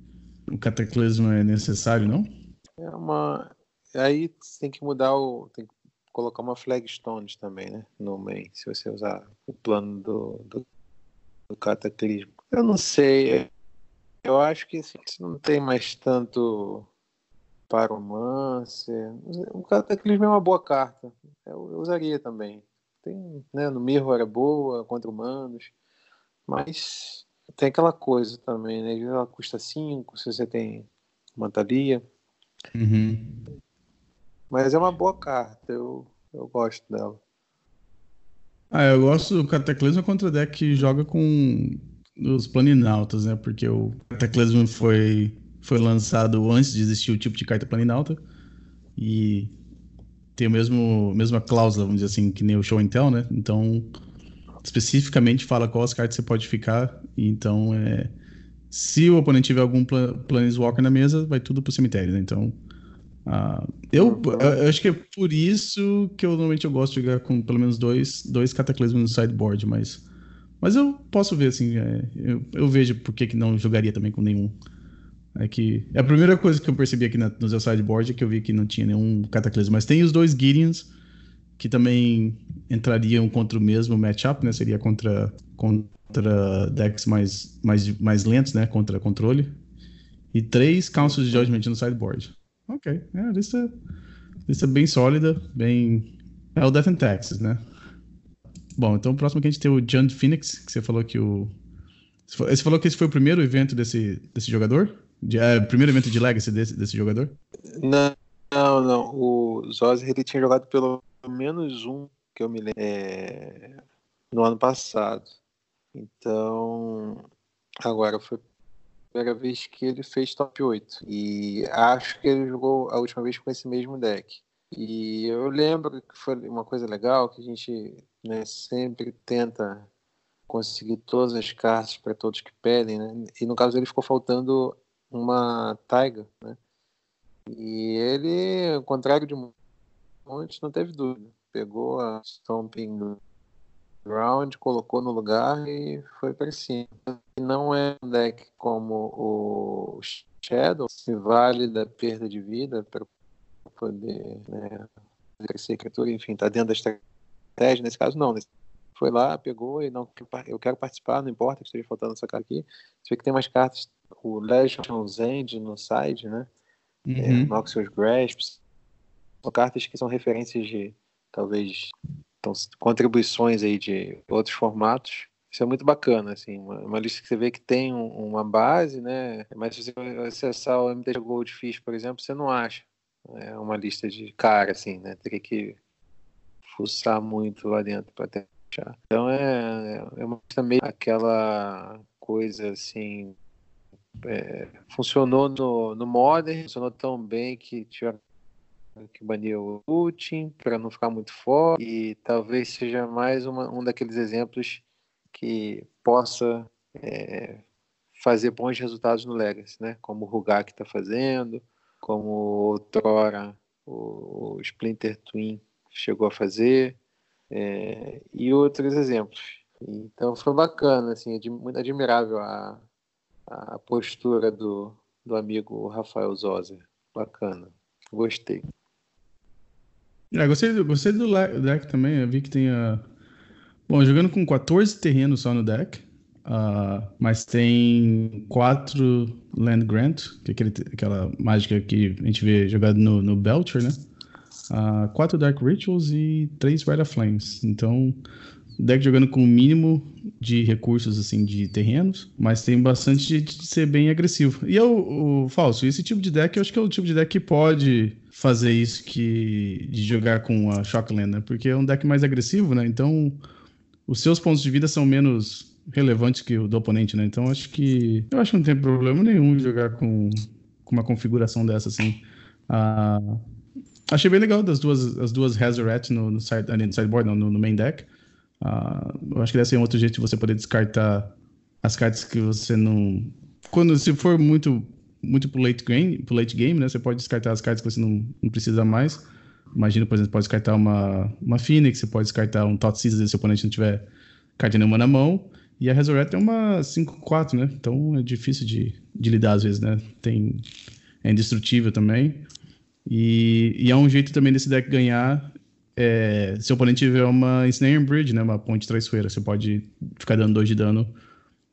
o cataclismo é necessário, não? É uma. Aí tem que mudar o. Tem que colocar uma flagstone também, né? No main, se você usar o plano do, do, do cataclismo. Eu não sei. Eu acho que assim, não tem mais tanto paromance. O cataclismo é uma boa carta. Eu, eu usaria também. Tem, né, no Mirror é boa contra humanos. Mas tem aquela coisa também, né? Ela custa 5, se você tem uma Thalia. Uhum. Mas é uma boa carta, eu, eu gosto dela. Ah, eu gosto do Cataclismo contra o deck que joga com os planinautas, né? Porque o Cataclismo foi, foi lançado antes de existir o tipo de carta planinauta. E tem o mesmo mesma cláusula, vamos dizer assim, que nem o Show and Tell, né? Então especificamente fala quais cartas você pode ficar. Então, é, se o oponente tiver algum Planeswalker na mesa, vai tudo pro cemitério, né? Então, eu, eu, eu, acho que é por isso que eu normalmente eu gosto de jogar com pelo menos dois, dois cataclismos no sideboard, mas, mas eu posso ver, assim, é, eu, eu vejo por que, que não jogaria também com nenhum. É que é a primeira coisa que eu percebi aqui na, no seu sideboard é que eu vi que não tinha nenhum cataclismo, mas tem os dois Gideons que também entrariam contra o mesmo matchup, né? Seria contra, contra decks mais, mais, mais lentos, né? Contra controle. E três Councils de Judgment no sideboard. Ok. É, a lista, lista bem sólida, bem... É o Death and Taxes, né? Bom, então o próximo que a gente tem o John Phoenix, que você falou que o... Você falou que esse foi o primeiro evento desse, desse jogador? De, é, primeiro evento de Legacy desse, desse jogador? Não, não, não. O Zoz, ele tinha jogado pelo menos um que eu me lembro é, no ano passado. Então, agora foi a primeira vez que ele fez top 8. E acho que ele jogou a última vez com esse mesmo deck. E eu lembro que foi uma coisa legal que a gente né, sempre tenta conseguir todas as cartas para todos que pedem, né? E no caso ele ficou faltando uma Taiga, né? E ele, ao contrário de Monte não teve dúvida. Pegou a Stomping Ground, colocou no lugar e foi para cima. Não é um deck como o Shadow, se vale da perda de vida para poder né, crescer criatura, enfim, tá dentro da estratégia. Nesse caso, não. Foi lá, pegou e não, eu quero participar, não importa que esteja faltando essa carta aqui. Você vê que tem umas cartas, o Legion's End no side, né? É, uhum. É, Noxious Grasp, são cartas que são referências de talvez então, contribuições aí de outros formatos. Isso é muito bacana, assim, uma, uma lista que você vê que tem um, uma base, né? Mas se você acessar o MTG Goldfish, por exemplo, você não acha é uma lista de cara, assim, né? Teria que fuçar muito lá dentro para achar. Então é, é uma meio aquela coisa assim. É, funcionou no, no Modern, funcionou tão bem que tiveram que baniu o Putin para não ficar muito forte e talvez seja mais uma, um daqueles exemplos que possa é, fazer bons resultados no Legacy, né? Como o Rugak está fazendo, como outrora o, o Splinter Twin chegou a fazer é, e outros exemplos. Então foi bacana, assim, muito admirável a, a postura do, do amigo Rafael Zoser. Bacana, gostei. É, gostei, gostei do deck também. Eu vi que tem a. Bom, jogando com 14 terrenos só no deck, uh, mas tem quatro Land Grant, que é aquele, aquela mágica que a gente vê jogado no, no Belcher, né? Uh, quatro Dark Rituals e três Rite of Flames. Então, deck jogando com o mínimo de recursos, assim, de terrenos, mas tem bastante de, ser bem agressivo. E eu, o Falso, esse tipo de deck eu acho que é o tipo de deck que pode fazer isso que de jogar com a Shockland, né? Porque é um deck mais agressivo, né? Então, os seus pontos de vida são menos relevantes que o do oponente, né? Então, acho que eu acho que não tem problema nenhum jogar com, com uma configuração dessa, assim. Ah, achei bem legal das duas, as duas Resurrect no, no, side, no sideboard, não, no, no main deck. Uh, eu acho que deve ser um outro jeito de você poder descartar as cartas que você não. Quando se for muito muito pro late game, pro late game, né? Você pode descartar as cartas que você não, não precisa mais. Imagina, por exemplo, pode descartar uma, uma Phoenix, você pode descartar um Tot se seu oponente não tiver carta nenhuma na mão. E a Resurrect é uma 5-4, né? Então é difícil de, de lidar às vezes, né? Tem, é indestrutível também. E, e é um jeito também desse deck ganhar é, se o oponente tiver uma Snare Bridge, né, uma ponte traiçoeira, você pode ficar dando 2 de dano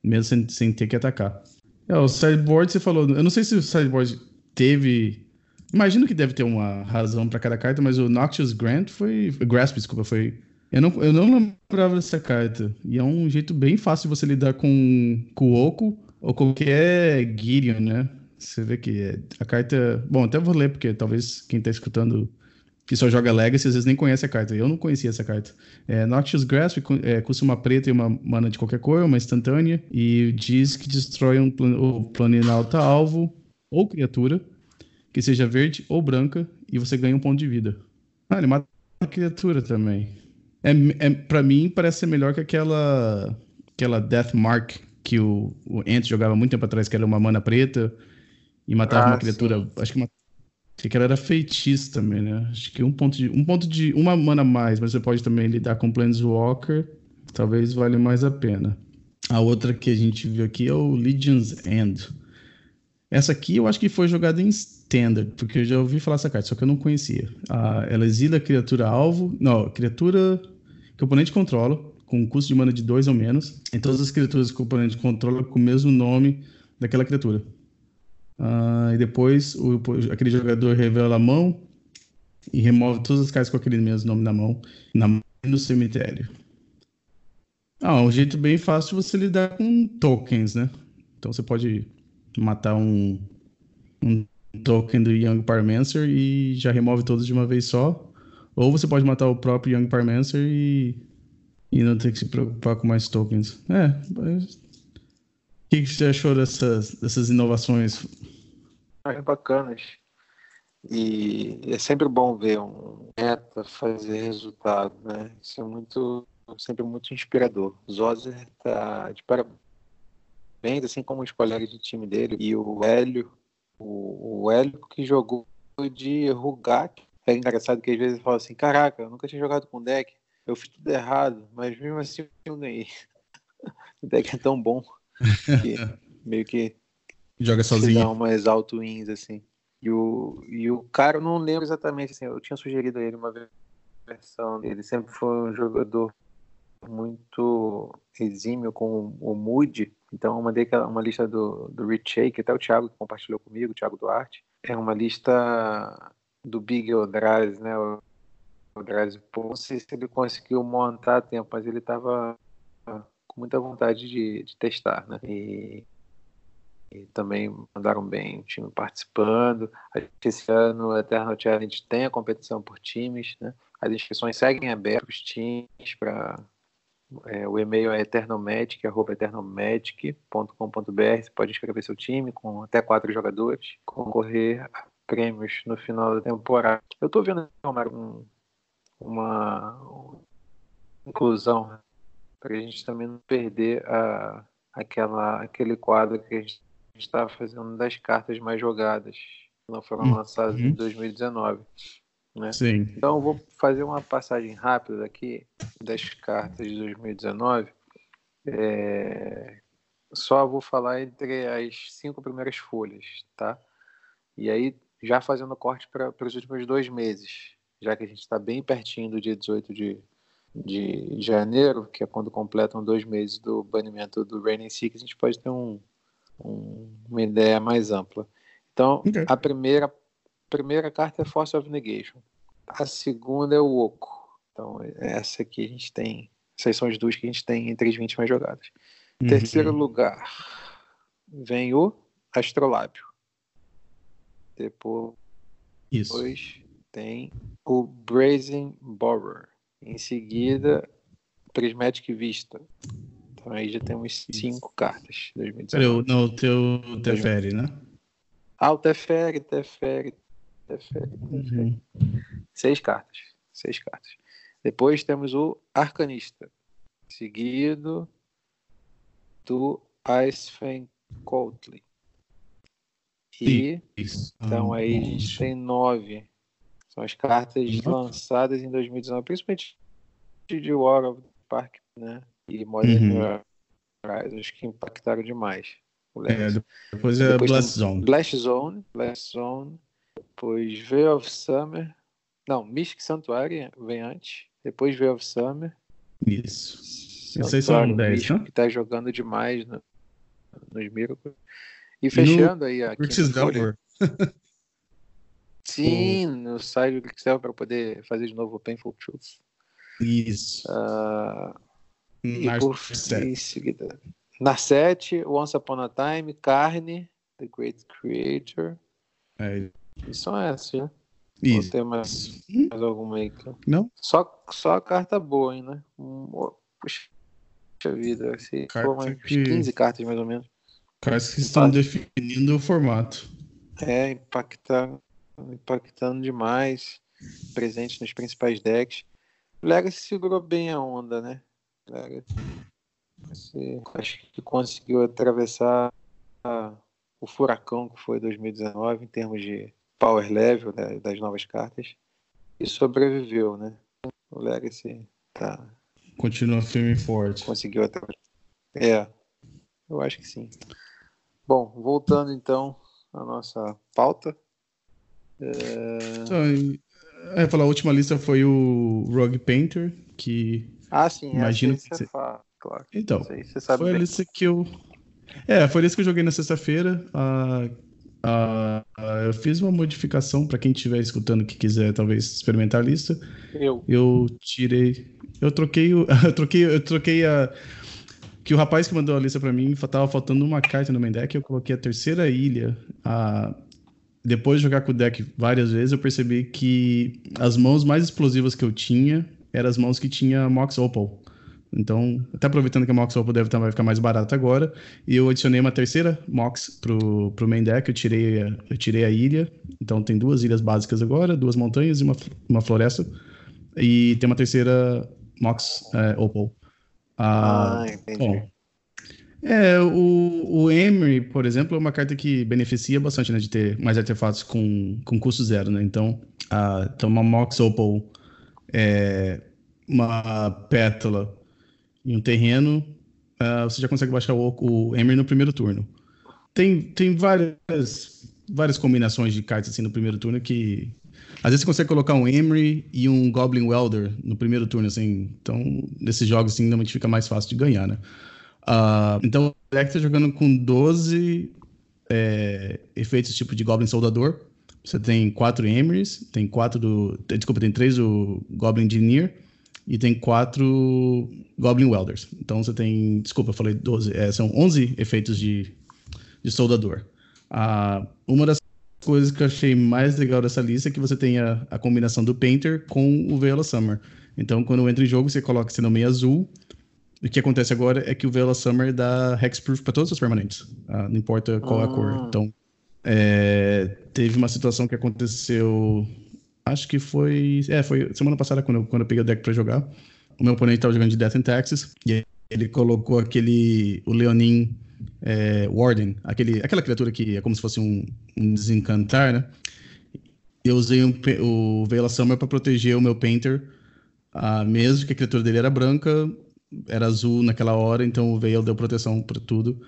mesmo sem, sem ter que atacar. É, o sideboard você falou, eu não sei se o sideboard teve. Imagino que deve ter uma razão para cada carta, mas o Noxious Grant foi. Grasp, desculpa, foi. Eu não, eu não lembrava dessa carta. E é um jeito bem fácil de você lidar com, com o Oco ou qualquer Gideon, né? Você vê que é, a carta. Bom, até vou ler, porque talvez quem tá escutando que só joga Legacy, às vezes nem conhece a carta. Eu não conhecia essa carta. É, Noxious Grasp é, custa uma preta e uma mana de qualquer cor, uma instantânea, e diz que destrói um plan alvo ou criatura, que seja verde ou branca, e você ganha um ponto de vida. Ah, ele mata a criatura também. É, é, pra mim, parece ser melhor que aquela, aquela Death Mark que o, o Ant jogava muito tempo atrás, que era uma mana preta e matava ah, uma criatura. Sim. Acho que uma que ela era feitiço também, né? Acho que um ponto de. Um ponto de. Uma mana a mais, mas você pode também lidar com Planeswalker. Talvez valha mais a pena. A outra que a gente viu aqui é o Legion's End. Essa aqui eu acho que foi jogada em Standard, porque eu já ouvi falar essa carta, só que eu não conhecia. Ah, ela exila a criatura alvo. Não, criatura que o oponente controla, com um custo de mana de 2 ou menos, em todas as criaturas que o oponente controla com o mesmo nome daquela criatura. Uh, e depois o, aquele jogador revela a mão e remove todas as cartas com aquele mesmo nome na mão, na mão no cemitério. Ah, um jeito bem fácil de você lidar com tokens, né? Então você pode matar um, um token do Young Parmancer e já remove todos de uma vez só. Ou você pode matar o próprio Young Parmancer e, e não ter que se preocupar com mais tokens. É, mas o que, você achou dessas, dessas inovações? É bacanas. E é sempre bom ver um meta fazer resultado, né? Isso é muito, sempre muito inspirador. Zoser tá de parabéns, assim como os colegas de time dele. E o Hélio, o, o Hélio que jogou de Rugak. É engraçado que às vezes fala assim, caraca, eu nunca tinha jogado com deck, eu fiz tudo errado, mas mesmo assim eu ganhei. o deck é tão bom que meio que joga sozinho. Dá umas alto wins assim. E o, e o cara, eu não lembro exatamente, assim, eu tinha sugerido a ele uma versão. Ele sempre foi um jogador muito exímio com o Mood. Então eu mandei uma lista do, do Rich Shake, até o Thiago que compartilhou comigo, o Thiago Duarte. É uma lista do Big Odraz, né? O Odraz, não sei se ele conseguiu montar a tempo, mas ele estava muita vontade de, de testar, né? E, e, também mandaram bem o time participando. Esse ano o Eternal Challenge tem a competição por times, né? As inscrições seguem abertas os times para é, o e-mail é eternalmagic.com.br. Você pode inscrever seu time com até quatro jogadores, concorrer a prêmios no final da temporada. Eu estou vendo uma, uma inclusão para a gente também não perder a, aquela, aquele quadro que a gente estava fazendo das cartas mais jogadas, que não foram uhum. lançadas em 2019. Né? Sim. Então, vou fazer uma passagem rápida aqui das cartas de 2019. É... Só vou falar entre as cinco primeiras folhas, tá? E aí, já fazendo corte para os últimos dois meses, já que a gente está bem pertinho do dia 18 de, de janeiro, que é quando completam dois meses do banimento do Raining Six, a gente pode ter um, um, uma ideia mais ampla. Então, okay. a primeira, primeira carta é Force of Negation. A segunda é o Oco. Então, essa aqui a gente tem. Essas são as duas que a gente tem entre as 20 mais jogadas. Uhum. Terceiro lugar vem o Astrolábio. Depois Isso. tem o Brazen Borer. Em seguida, Prismatic Vista. Então aí já temos cinco cartas. Não, o teu Teferi, né? Ah, o Teferi, Teferi, Teferi. Uhum. Seis cartas. Seis cartas. Depois temos o Arcanista. Seguido do Icefen Coatley. E Isso. então aí a gente tem nove são as cartas lançadas em 2019, principalmente de War of the Park, né? E Modern uhum. Horizons, acho que impactaram demais. É, depois é depois Blast Zone. Blast Zone, Blast Zone. Depois Veil of Summer. Não, Mystic Sanctuary vem antes. Depois Veil of Summer. Isso. Vocês são 10, né? Que tá jogando demais no, nos Miracles. E fechando no, aí aqui. Sim, no site do Excel para poder fazer de novo o Painful Truth. Isso. Uh, e por em seguida. Narset, Once Upon a Time, Carne, The Great Creator. É. E são essas, né? Isso. Ou tem mais, mais alguma aí? Não? Só, só a carta boa, hein, né? Puxa vida, assim, Carta umas que... 15 cartas mais ou menos. Cartas que estão definindo o formato. É, impactar impactando demais, presente nos principais decks. O Legacy segurou bem a onda, né? Legacy, acho que conseguiu atravessar a, o furacão que foi 2019 em termos de power level né, das novas cartas e sobreviveu, né? O Legacy tá. Continua firme e forte. Conseguiu atravessar. É, eu acho que sim. Bom, voltando então à nossa pauta. É... Então, é, falar, a última lista foi o Rogue Painter, que. Ah, sim, imagino que você fala, claro. Então, foi bem. a lista que eu. É, foi a lista que eu joguei na sexta-feira. Ah, ah, eu fiz uma modificação para quem estiver escutando que quiser talvez experimentar a lista. Eu. Eu tirei. Eu troquei o. eu troquei, eu troquei a. Que o rapaz que mandou a lista para mim tava faltando uma carta no main deck. Eu coloquei a terceira ilha. A depois de jogar com o deck várias vezes, eu percebi que as mãos mais explosivas que eu tinha eram as mãos que tinha Mox Opal. Então, até aproveitando que a Mox Opal deve vai ficar mais barata agora, e eu adicionei uma terceira Mox pro, pro main deck, eu tirei, a, eu tirei a ilha, então tem duas ilhas básicas agora, duas montanhas e uma, uma floresta, e tem uma terceira Mox é, Opal. Ah, ah entendi. Bom, é, o, o Emery, por exemplo, é uma carta que beneficia bastante, né, de ter mais artefatos com, com custo zero, né? Então, a, então uma Mox Opal, é, uma Pétala e um terreno, uh, você já consegue baixar o, o Emery no primeiro turno. Tem, tem várias, várias combinações de cartas assim no primeiro turno que às vezes você consegue colocar um Emery e um Goblin Welder no primeiro turno, assim. Então, nesses jogos, assim, realmente fica mais fácil de ganhar, né? Uh, então o deck tá jogando com 12 é, efeitos tipo de Goblin Soldador. Você tem quatro Emerys, tem quatro do. Desculpa, tem três do Goblin Engineer e tem quatro Goblin Welders. Então você tem. Desculpa, eu falei 12. É, são 11 efeitos de, de soldador. Uh, uma das coisas que eu achei mais legal dessa lista é que você tem a, a combinação do Painter com o Veil Summer. Então, quando entra em jogo, você coloca esse nome azul o que acontece agora é que o Vela Summer dá hexproof para todas as permanentes, ah, não importa qual ah. a cor. Ah. Então, é, teve uma situação que aconteceu, acho que foi, é, foi semana passada quando eu, quando eu peguei o deck para jogar. O meu oponente estava jogando de Death and Taxes e ele colocou aquele o Leonin é, Warden, aquele, aquela criatura que é como se fosse um, um desencantar, né? Eu usei um, o Vela Summer para proteger o meu Painter, ah, mesmo que a criatura dele era branca, era azul naquela hora, então o Veil deu proteção para tudo.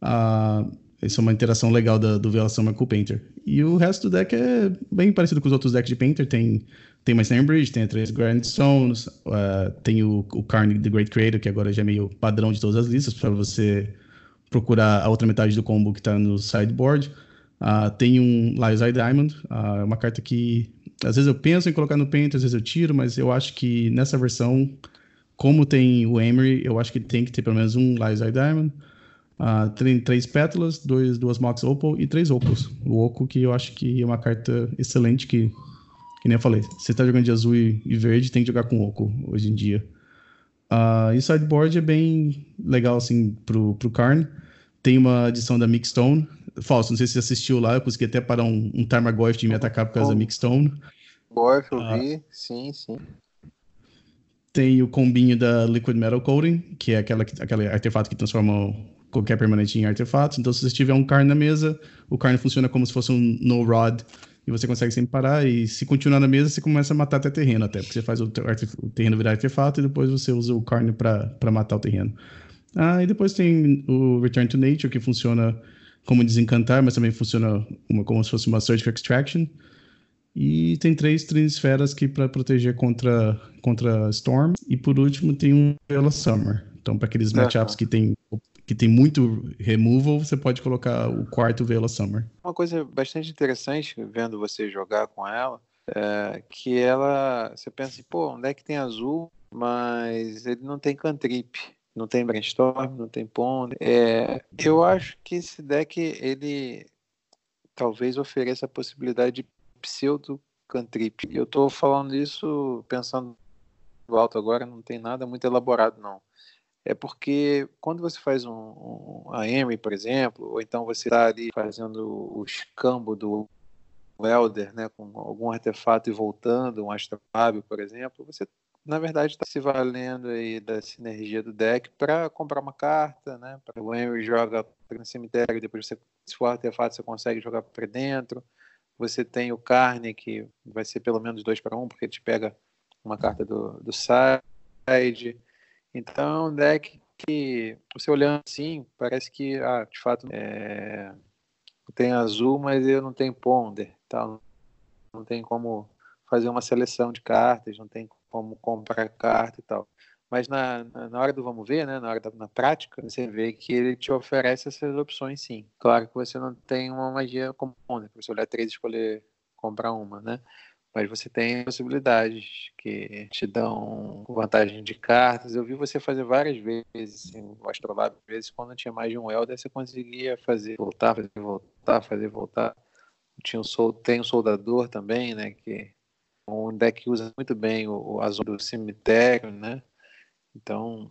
Ah, isso é uma interação legal da, do Summer com o Painter. E o resto do deck é bem parecido com os outros decks de Painter. Tem tem Snare Bridge, tem a três Grindstones, uh, tem o, o The Great Creator, que agora já é meio padrão de todas as listas, para você procurar a outra metade do combo que está no sideboard. Uh, tem um Lies Eye Diamond, uh, uma carta que às vezes eu penso em colocar no Paint, às vezes eu tiro, mas eu acho que nessa versão, como tem o Emery, eu acho que tem que ter pelo menos um Lies Diamond. Uh, tem três pétalas, dois, duas Mox Opal e três Opals. O Oco, que eu acho que é uma carta excelente que que nem eu falei, você tá jogando de azul e, e verde, tem que jogar com oco hoje em dia. Uh, e o sideboard é bem legal, assim, pro, pro Karn. Tem uma edição da Mixstone. Falso, não sei se você assistiu lá, eu consegui até parar um, um Tarmogoyf de me atacar por causa da Mixstone. Gorf, eu uh, vi, sim, sim. Tem o combinho da Liquid Metal Coating, que é aquela, aquele artefato que transforma qualquer permanente em artefato. Então, se você tiver um Karn na mesa, o Karn funciona como se fosse um No Rod e você consegue sempre parar. E se continuar na mesa, você começa a matar até terreno, até, porque você faz o, o terreno virar artefato e depois você usa o carne para matar o terreno. Ah, e depois tem o Return to Nature, que funciona como desencantar, mas também funciona uma, como se fosse uma Surgical Extraction. E tem três Trinisferas que para proteger contra, contra Storm. E por último tem um Vela Summer. Então, para aqueles matchups que tem que tem muito removal, você pode colocar o quarto Vela Summer. Uma coisa bastante interessante vendo você jogar com ela é que ela, você pensa assim, pô, um deck tem azul, mas ele não tem cantrip, não tem brainstorm, não tem pond. É, eu acho que esse deck ele talvez ofereça a possibilidade de pseudo cantrip. Eu estou falando isso pensando alto agora, não tem nada muito elaborado não é porque quando você faz um, um a Emery, por exemplo, ou então você está ali fazendo o escambo do Elder, né, com algum artefato e voltando, um Astrolábio, por exemplo, você na verdade está se valendo aí da sinergia do deck para comprar uma carta, né? Para o Emery joga no cemitério, depois você, se for artefato, você consegue jogar para dentro. Você tem o Carne, que vai ser pelo menos 2 para 1, um, porque te pega uma carta do, do side. Então, é um deck que você olhando assim, parece que, ah, de fato, é, tem azul, mas eu não tenho ponder, tal. Não tem como fazer uma seleção de cartas, não tem como comprar carta e tal. Mas na, na hora do vamos ver, né, na hora da na prática, você vê que ele te oferece essas opções sim. Claro que você não tem uma magia comum, né? Você olhar três e escolher comprar uma, né? mas você tem possibilidades que te dão vantagem de cartas. Eu vi você fazer várias vezes, assim, o Astrolab, vezes, quando tinha mais de um Elder, você conseguia fazer voltar, fazer voltar, fazer voltar. Tinha um, sol, tem um soldador também, né? Que um deck que usa muito bem o, o azul do cemitério, né? Então,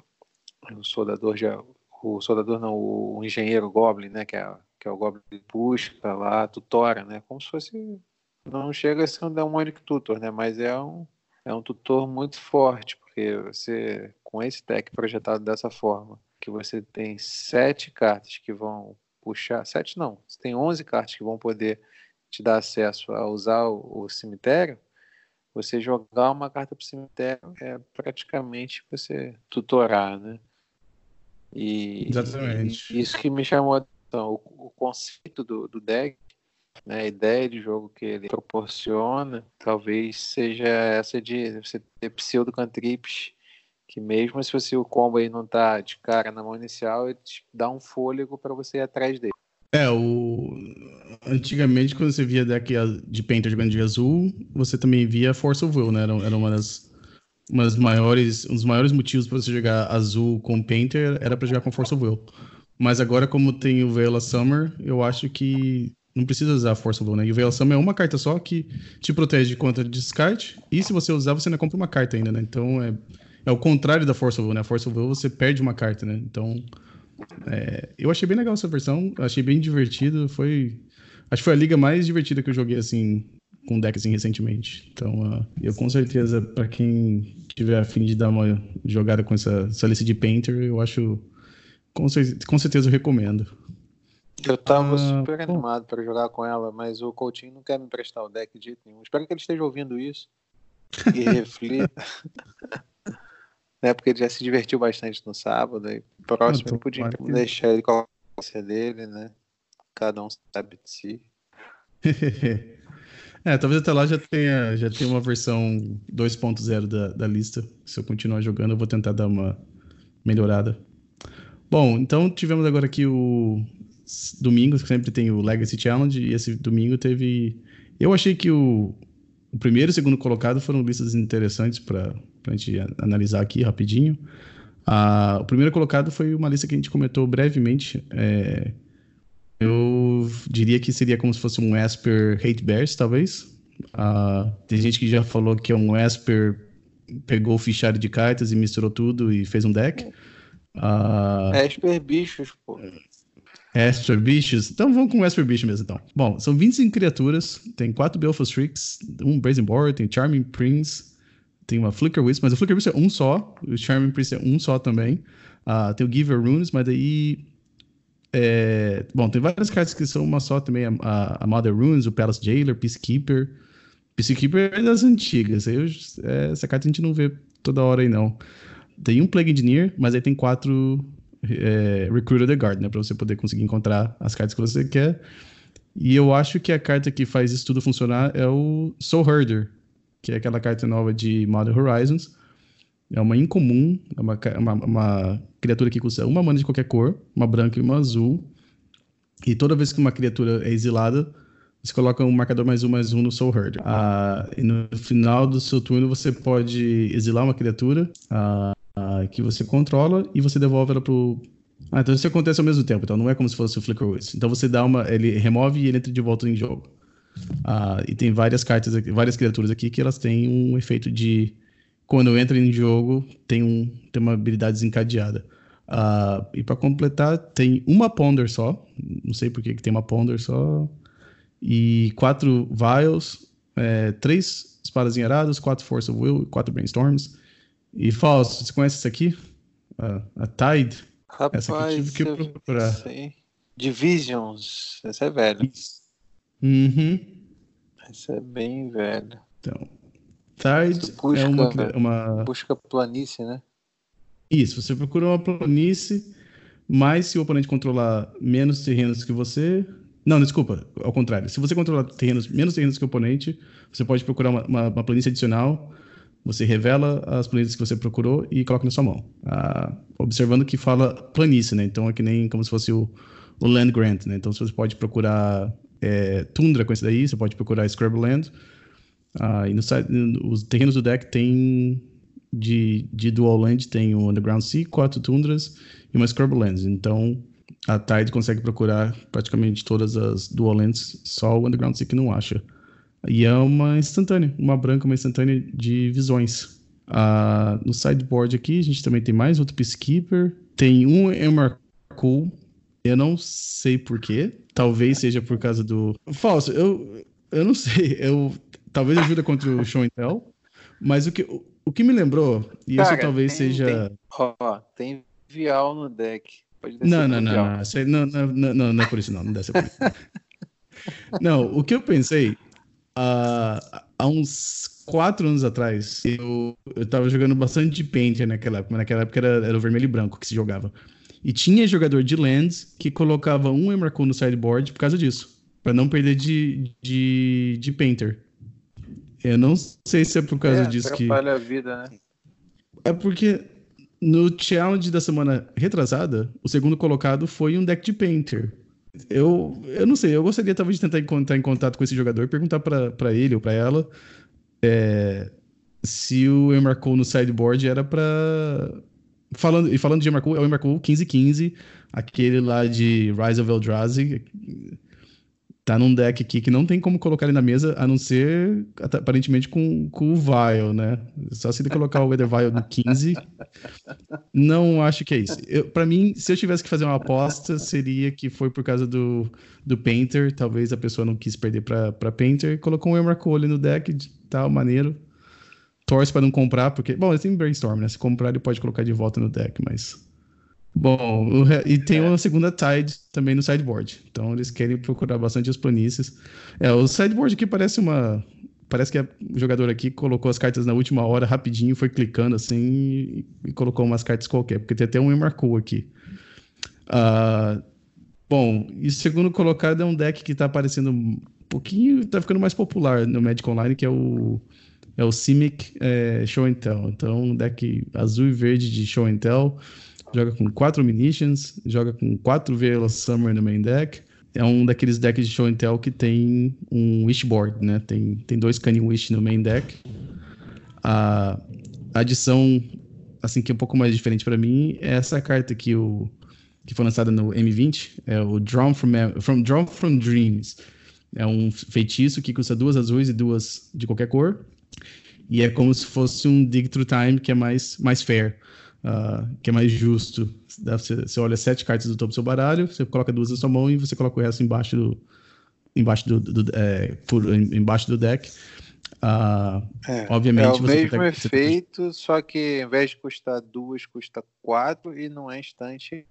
o soldador já. O soldador não, o engenheiro Goblin, né? Que é, que é o Goblin que busca lá, tutora, né? Como se fosse não chega a ser um demonic tutor, né? Mas é um, é um tutor muito forte, porque você, com esse deck projetado dessa forma, que você tem sete cartas que vão puxar, sete não, você tem onze cartas que vão poder te dar acesso a usar o, o cemitério, você jogar uma carta para o cemitério é praticamente você tutorar, né? E, Exatamente. E isso que me chamou a atenção, o, o conceito do, do deck né, a ideia de jogo que ele proporciona talvez seja essa de você ter pseudo cantrips que mesmo se você o combo aí não tá de cara na mão inicial, ele te dá um fôlego para você ir atrás dele. É, o antigamente quando você via deck de Painter jogando de azul, você também via Force of Will, né? Era, era uma das uma das maiores, um dos maiores motivos para você jogar azul com Painter era para jogar com Force of Will. Mas agora, como tem o Vela Summer, eu acho que não precisa usar a Força Will, né? E o Veil Summon é uma carta só que te protege contra descarte. E se você usar, você ainda compra uma carta ainda, né? Então é, é o contrário da Força Will, né? A Força Will você perde uma carta, né? Então. É, eu achei bem legal essa versão, achei bem divertido. Foi. Acho que foi a liga mais divertida que eu joguei assim, com deck assim, recentemente. Então, uh, eu com certeza, para quem tiver a fim de dar uma jogada com essa, essa lista de Painter, eu acho. Com, com certeza eu recomendo. Eu tava ah, super animado para jogar com ela, mas o Coutinho não quer me emprestar o deck de jeito nenhum. Espero que ele esteja ouvindo isso e reflita. né, porque ele já se divertiu bastante no sábado. E próximo ele podia deixar ele com a dele, né? Cada um sabe de si. É, talvez até lá já tenha, já tenha uma versão 2.0 da, da lista. Se eu continuar jogando, eu vou tentar dar uma melhorada. Bom, então tivemos agora aqui o domingo, que sempre tem o Legacy Challenge, e esse domingo teve. Eu achei que o, o primeiro e o segundo colocado foram listas interessantes para a gente analisar aqui rapidinho. Ah, o primeiro colocado foi uma lista que a gente comentou brevemente. É, eu diria que seria como se fosse um Esper Hate Bears, talvez. Uh, tem gente que já falou que é um Esper pegou o fichário de cartas e misturou tudo e fez um deck. Uh, Esper Bichos, pô. Esper Bichos? Então vamos com o Esper Bicho mesmo, então. Bom, são 25 criaturas, tem 4 Belfast Tricks, um Brazen Board, tem Charming Prince, tem uma Flicker Wisp, mas o Flicker Wisp é um só, o Charming Prince é um só também. Uh, tem o Giver Runes, mas daí é, bom, tem várias cartas que são uma só também. A, a Mother Runes, o Palace Jailer, Peacekeeper. Peacekeeper é das antigas. Eu, é, essa carta a gente não vê toda hora aí, não. Tem um Plague Engineer, mas aí tem quatro é, Recruiter the Guard, né? Pra você poder conseguir encontrar as cartas que você quer. E eu acho que a carta que faz isso tudo funcionar é o Soul Herder, que é aquela carta nova de Modern Horizons. É uma incomum, é uma, uma, uma criatura que custa uma mana de qualquer cor, uma branca e uma azul. E toda vez que uma criatura é exilada, você coloca um marcador mais um, mais um no Soul Herder. Ah, e no final do seu turno você pode exilar uma criatura ah, ah, que você controla e você devolve ela pro. Ah, então isso acontece ao mesmo tempo, então não é como se fosse o Flicker Wisp. Então você dá uma. Ele remove e ele entra de volta em jogo. Ah, e tem várias cartas, várias criaturas aqui que elas têm um efeito de quando entra em jogo, tem, um, tem uma habilidade desencadeada. Uh, e para completar, tem uma Ponder só. Não sei por que, tem uma Ponder só. E quatro Vials, é, três espadas enharadas, quatro Force of Will, quatro Brainstorms. E falso, você conhece essa aqui? Uh, a Tide? Rapaz, essa eu tive que procurar. Sei. Divisions, essa é velha. Uhum. Essa é bem velha. Então, Tide busca, é uma, uma. Busca planície, né? Isso, você procura uma planície, mas se o oponente controlar menos terrenos que você. Não, desculpa, ao contrário. Se você controlar terrenos, menos terrenos que o oponente, você pode procurar uma, uma, uma planície adicional. Você revela as planícies que você procurou e coloca na sua mão. Ah, observando que fala planície, né? Então é que nem como se fosse o, o Land Grant, né? Então você pode procurar é, Tundra com esse daí, você pode procurar Scrubland. Ah, e no, os terrenos do deck tem de, de Dual Land tem o Underground Sea, quatro Tundras e uma Scrublands. Então a Tide consegue procurar praticamente todas as Dual Lands, só o Underground Sea que não acha. E é uma instantânea, uma branca, uma instantânea de visões. Ah, no sideboard aqui a gente também tem mais outro Peacekeeper, tem um Emarcool, eu não sei porquê, talvez seja por causa do. Falso, eu, eu não sei, eu talvez ajuda contra o Show and Tell, mas o que, o, o que me lembrou, e Cara, isso talvez tem, seja. Tem, ó, tem Vial no deck. não, não, não, não, não, não, não, não é por isso, não. Não deve ser por isso. não, o que eu pensei. Uh, há uns quatro anos atrás, eu, eu tava jogando bastante de Painter naquela época. Naquela época era, era o vermelho e branco que se jogava. E tinha jogador de lands que colocava um Emarcon no sideboard por causa disso. para não perder de, de, de Painter. Eu não sei se é por causa é, disso que. a vida, né? É porque no challenge da semana retrasada, o segundo colocado foi um deck de Painter. Eu, eu não sei, eu gostaria talvez de tentar entrar em contato com esse jogador e perguntar para ele ou para ela é, se o Emarcou no sideboard era para falando e falando de Emarcou, é o Emarcou 1515, aquele lá de Rise of Eldrazi, tá num deck aqui que não tem como colocar ele na mesa, a não ser aparentemente com, com o Vile, né? Só se ele colocar o Weather Vile no 15. Não acho que é isso. para mim, se eu tivesse que fazer uma aposta, seria que foi por causa do, do Painter. Talvez a pessoa não quis perder pra, Painter. Colocou um Emarco ali no deck, de tal maneiro. Torce para não comprar, porque. Bom, ele tem Brainstorm, né? Se comprar, ele pode colocar de volta no deck, mas. Bom, e tem é. uma segunda tide também no sideboard. Então eles querem procurar bastante as planícies. É, o sideboard aqui parece uma. Parece que o jogador aqui colocou as cartas na última hora rapidinho, foi clicando assim e, colocou umas cartas qualquer, porque tem até um marcou aqui. Uh, Bom, e o segundo colocado é um deck que tá aparecendo um pouquinho, tá ficando mais popular no Magic Online, que é o é o Simic é, Show and Tell. Então, um deck azul e verde de Show and Tell. Joga com quatro Omniscience, joga com quatro Veil Summer no main deck. É um daqueles decks de Show and Tell que tem um Wishboard, né? Tem, tem dois Cunning Wish no main deck. A adição, assim, que é um pouco mais diferente para mim, é essa carta aqui, o que foi lançada no M20, é o Drawn from, from, Drawn from Dreams. É um feitiço que custa duas azuis e duas de qualquer cor. E é como se fosse um Dig Through Time que é mais, mais fair, uh, que é mais justo. Você, você, olha sete cartas do topo do seu baralho, você coloca duas na sua mão e você coloca o resto embaixo do, embaixo do, do é, por, embaixo do deck. Uh, é, obviamente, é o mesmo efeito, só que ao invés de custar duas, custa quatro e não é instante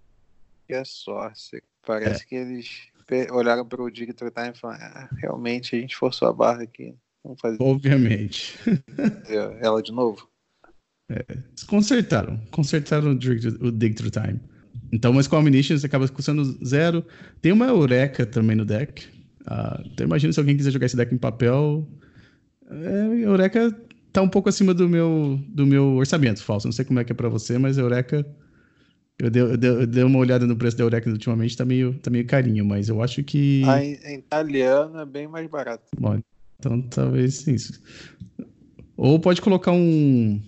é sorte. Parece é. que eles olharam para o Digital Time e falaram: ah, realmente a gente forçou a barra aqui. Vamos fazer. Obviamente. Ela de novo? É, consertaram. Consertaram o Dig Through Time. Então, mas com a Omniscience acaba custando zero. Tem uma Eureka também no deck. Uh, então imagina se alguém quiser jogar esse deck em papel. É, Eureka tá um pouco acima do meu, do meu orçamento, falso. Não sei como é que é para você, mas Eureka eu dei, eu, dei, eu dei, uma olhada no preço da Eureka ultimamente, tá meio, tá meio carinho, mas eu acho que. A em, italiano é bem mais barato. Bom, então talvez sim. Ou pode colocar um.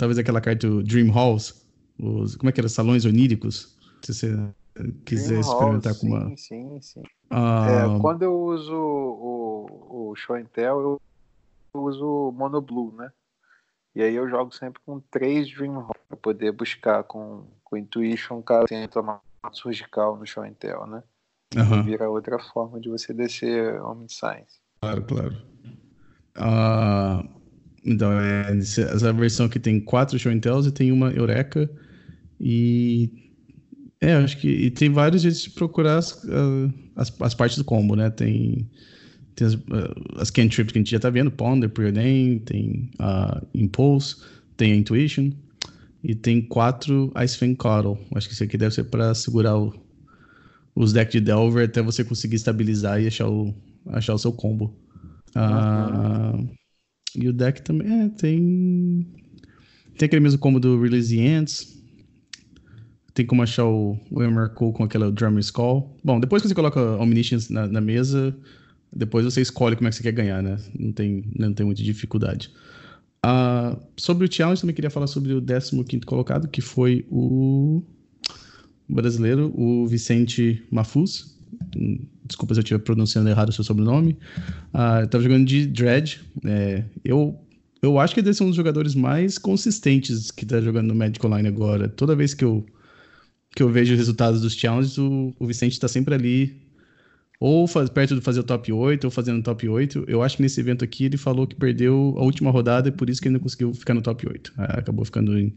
Talvez aquela carta Dream Halls. Os, como é que era? Salões oníricos. Se você quiser Dream experimentar Hall, com uma. Sim, sim, sim. Ah, é, quando eu uso o, o Show and Tell, eu uso Mono Blue, né? E aí eu jogo sempre com três Dream Hall para poder buscar com com Intuition, caso tenha tomado surgical no show and tell, né? Uhum. Vira outra forma de você descer Homem Science. Claro, claro. Uh, então, é, essa versão aqui tem quatro show and tells e tem uma Eureka. E. É, acho que. E tem vários jeitos de procurar as, as, as partes do combo, né? Tem. Tem as, as cantrips que a gente já tá vendo, Ponder, Preordain, tem a uh, Impulse, tem a Intuition. E tem quatro Ice Fang Coddle. Acho que isso aqui deve ser para segurar o, os decks de Delver até você conseguir estabilizar e achar o, achar o seu combo. Uhum. E o deck também é, tem. Tem aquele mesmo combo do Release the Ants. Tem como achar o, o Emercool com aquela Drummer Skull. Bom, depois que você coloca Omniscience na, na mesa, depois você escolhe como é que você quer ganhar, né? Não tem, não tem muita dificuldade. Uh, sobre o challenge, também queria falar sobre o 15 colocado, que foi o brasileiro, o Vicente Mafuz. Desculpa se eu estiver pronunciando errado o seu sobrenome. Uh, Estava jogando de Dread. É, eu, eu acho que ele ser um dos jogadores mais consistentes que está jogando no Magic Online agora. Toda vez que eu, que eu vejo os resultados dos challenges, o, o Vicente está sempre ali ou faz, perto de fazer o top 8, ou fazendo o top 8. Eu acho que nesse evento aqui ele falou que perdeu a última rodada e por isso que ele não conseguiu ficar no top 8. Acabou ficando em,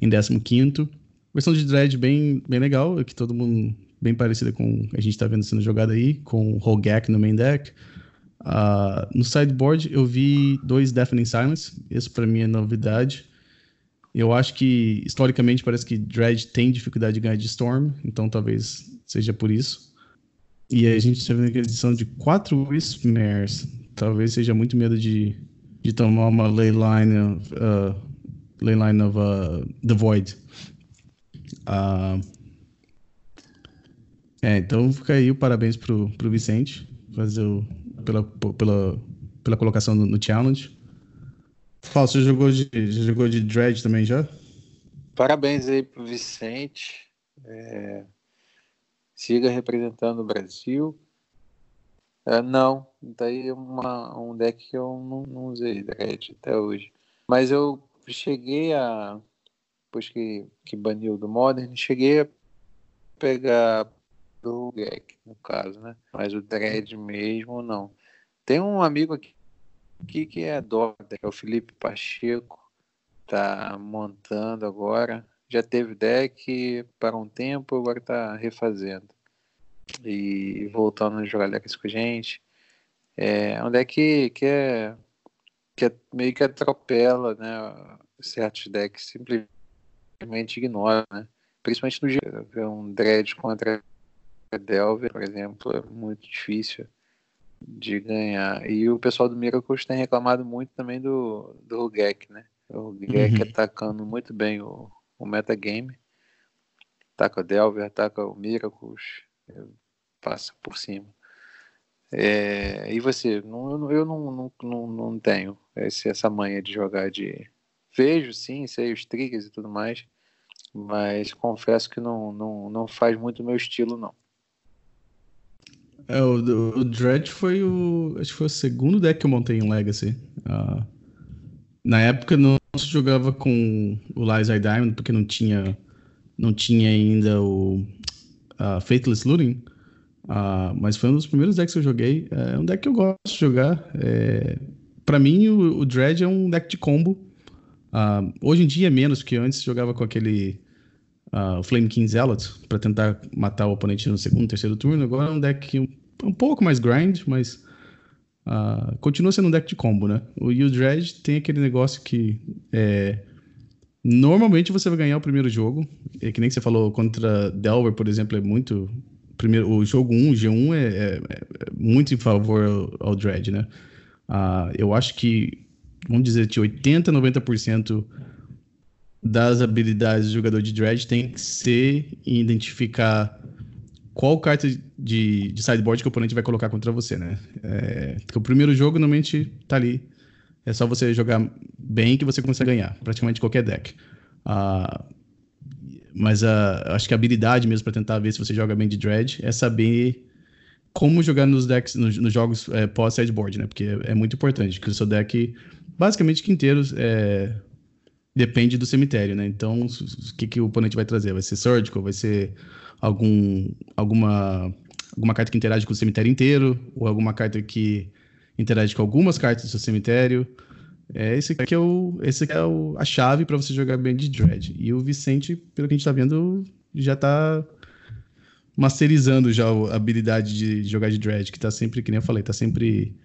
em 15. Versão de Dread bem, bem legal, que todo mundo bem parecida com a gente está vendo sendo jogada aí, com o Hogak no main deck. Uh, no sideboard eu vi dois Deafening Silence, isso para mim é novidade. Eu acho que historicamente parece que Dread tem dificuldade de ganhar de Storm, então talvez seja por isso. E a gente está vendo aquela edição de quatro Wispmares. Talvez seja muito medo de, de tomar uma Leyline of, uh, Leyline of uh, The Void. Uh, é, então fica aí o parabéns pro, pro Vicente fazer o, pela, pela, pela colocação no, no challenge. Paulo, você jogou de, jogou de Dread também já? Parabéns aí pro Vicente. É, siga representando o Brasil. É, não, daí uma, um deck que eu não, não usei Dread até hoje. Mas eu cheguei a. Depois que, que baniu do Modern, cheguei a pegar do deck, no caso, né? Mas o Dread mesmo, não. Tem um amigo aqui, aqui que é Dota, que é o Felipe Pacheco, tá montando agora já teve deck para um tempo, agora está refazendo. E voltando a jogar decks com a gente. É um deck que, que, é, que é, meio que atropela né, certos decks, simplesmente ignora, né? Principalmente no é um dread contra Delver, por exemplo, é muito difícil de ganhar. E o pessoal do Miracles tem reclamado muito também do, do Rugek, né? O Rugek uhum. atacando muito bem o, o metagame. Ataca o Delver, ataca o Miracles, passa por cima. É, e você? Não, eu não, não, não, não tenho esse, essa manha de jogar de. Vejo sim, sei os triggers e tudo mais, mas confesso que não, não, não faz muito o meu estilo, não. É, o, o, Dredge foi o. Acho que foi o segundo deck que eu montei em Legacy. Uh, na época não se jogava com o Lies Diamond, porque não tinha, não tinha ainda o uh, Faithless Looting. Uh, mas foi um dos primeiros decks que eu joguei. É um deck que eu gosto de jogar. É, para mim, o, o Dredge é um deck de combo. Uh, hoje em dia, menos, porque antes jogava com aquele uh, Flame King Zealot para tentar matar o oponente no segundo, terceiro turno. Agora é um deck um, um pouco mais grind, mas uh, continua sendo um deck de combo, né? O Yu Dredge tem aquele negócio que é, normalmente você vai ganhar o primeiro jogo. É que nem você falou contra Delver, por exemplo, é muito. Primeiro, o jogo 1, o G1 é, é, é muito em favor ao, ao Dredge, né? Uh, eu acho que, vamos dizer, de 80%, 90% das habilidades do jogador de Dredge tem que ser identificar qual carta de, de sideboard que o oponente vai colocar contra você, né? É, o primeiro jogo normalmente tá ali. É só você jogar bem que você consegue ganhar, praticamente qualquer deck. Uh, mas uh, acho que a habilidade mesmo para tentar ver se você joga bem de Dredge é saber como jogar nos decks, nos, nos jogos é, pós-sideboard, né? Porque é, é, muito importante, que o seu deck, basicamente, que inteiro é, depende do cemitério, né? Então, o que, que o oponente vai trazer? Vai ser Surgical? Vai ser algum, alguma, alguma carta que interage com o cemitério inteiro? Ou alguma carta que interage com algumas cartas do seu cemitério? É, esse aqui é, o, esse aqui é o, a chave para você jogar bem de Dread. E o Vicente, pelo que a gente tá vendo, já tá masterizando já a habilidade de jogar de Dread, que tá sempre, que nem eu falei, tá sempre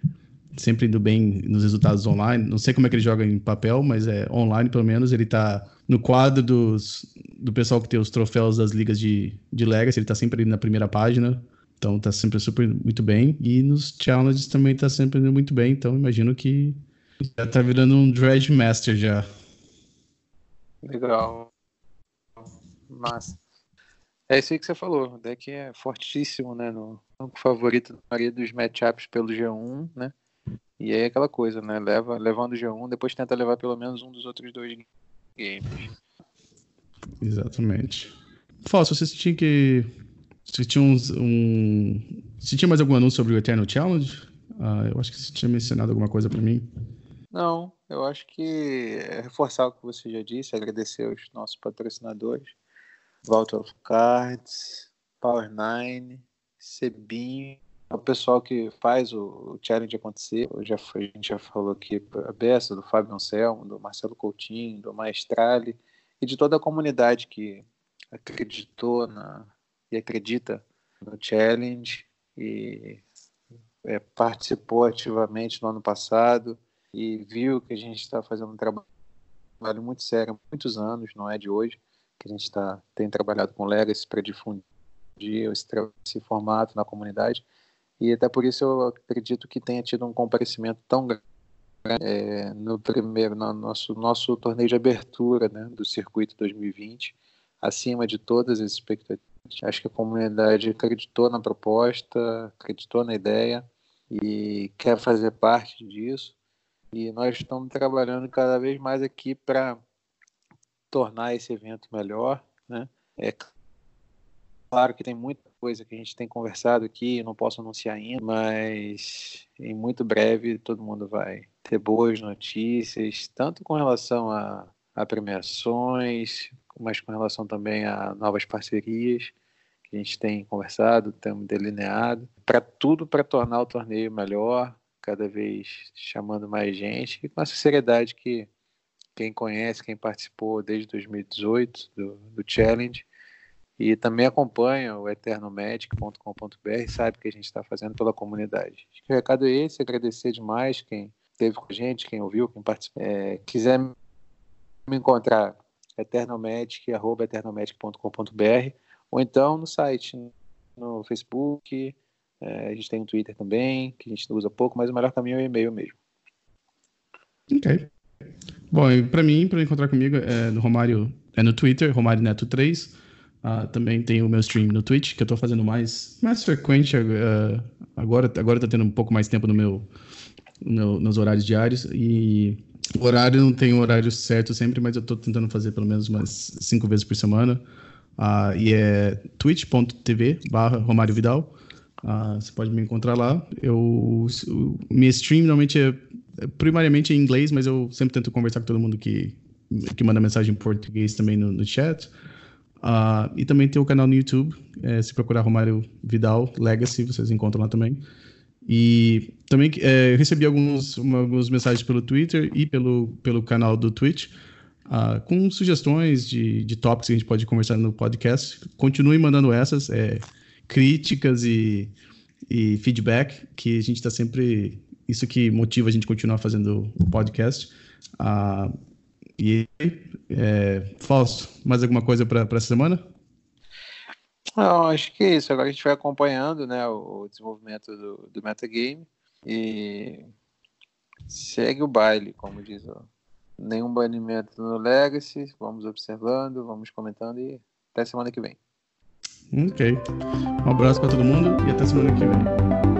sempre indo bem nos resultados online. Não sei como é que ele joga em papel, mas é online pelo menos. Ele tá no quadro dos, do pessoal que tem os troféus das ligas de, de Legacy, ele tá sempre na primeira página. Então tá sempre super muito bem. E nos challenges também tá sempre indo muito bem. Então imagino que já tá virando um Dredge Master já. Legal. Massa. É isso aí que você falou. O deck é fortíssimo, né? No, no favorito da maioria dos matchups pelo G1, né? E aí é aquela coisa, né? Leva, levando o G1, depois tenta levar pelo menos um dos outros dois games. Exatamente. Falso, você tinha que. Você tinha uns, um. Você tinha mais algum anúncio sobre o Eternal Challenge? Ah, eu acho que você tinha mencionado alguma coisa para mim. Não, eu acho que é reforçar o que você já disse, agradecer aos nossos patrocinadores. Vault of Cards, Power9, Cebinho o pessoal que faz o, challenge acontecer. Já a gente já falou aqui a Bessa, do Fábio Anselmo, do Marcelo Coutinho, do Maestrale e de toda a comunidade que acreditou na, e acredita no challenge e é, participou ativamente no ano passado e viu que a gente está fazendo um trabalho muito sério há muitos anos, não é de hoje, que a gente tá, tem trabalhado com Legacy para difundir esse, esse formato na comunidade e até por isso eu acredito que tenha tido um comparecimento tão grande é, no primeiro, no nosso, nosso torneio de abertura né, do circuito 2020, acima de todas as expectativas. Acho que a comunidade acreditou na proposta, acreditou na ideia e quer fazer parte disso. E nós estamos trabalhando cada vez mais aqui para tornar esse evento melhor. Né? É claro que tem muita coisa que a gente tem conversado aqui, não posso anunciar ainda, mas em muito breve todo mundo vai ter boas notícias, tanto com relação a, a premiações, mas com relação também a novas parcerias que a gente tem conversado, temos delineado, para tudo para tornar o torneio melhor, cada vez chamando mais gente e com essa seriedade que quem conhece, quem participou desde 2018 do, do Challenge, e também acompanha o eternomedic.com.br, sabe que a gente está fazendo pela comunidade. Acho que o recado é esse, agradecer demais quem esteve com a gente, quem ouviu, quem participou. É, quiser me encontrar, eternomedic.com.br ou então no site, no no Facebook, é, a gente tem um Twitter também, que a gente usa pouco, mas o melhor caminho é o e-mail mesmo. Ok. Bom, para mim, para encontrar comigo, é no Romário, é no Twitter, Romário Neto 3. Uh, também tem o meu stream no Twitch, que eu tô fazendo mais, mais frequente uh, agora. Agora tá tendo um pouco mais tempo no meu, no, nos horários diários. E o horário não tem um horário certo sempre, mas eu tô tentando fazer pelo menos umas cinco vezes por semana. Uh, e é twitch.tv barra Romário Vidal. Você pode me encontrar lá. Eu, o, minha stream normalmente é, é primariamente em inglês, mas eu sempre tento conversar com todo mundo que, que manda mensagem em português também no, no chat. Uh, e também tem o canal no YouTube. É, se procurar Romário Vidal Legacy, vocês encontram lá também. E também é, recebi alguns, uma, algumas mensagens pelo Twitter e pelo, pelo canal do Twitch uh, com sugestões de, de tópicos que a gente pode conversar no podcast. Continue mandando essas, é, críticas e, e feedback, que a gente está sempre. Isso que motiva a gente continuar fazendo o podcast. Uh, e é, Fausto, mais alguma coisa para essa semana? Não, acho que é isso. Agora a gente vai acompanhando né, o desenvolvimento do, do metagame e segue o baile, como diz o, nenhum banimento no Legacy. Vamos observando, vamos comentando e até semana que vem. Ok. Um abraço para todo mundo e até semana que vem.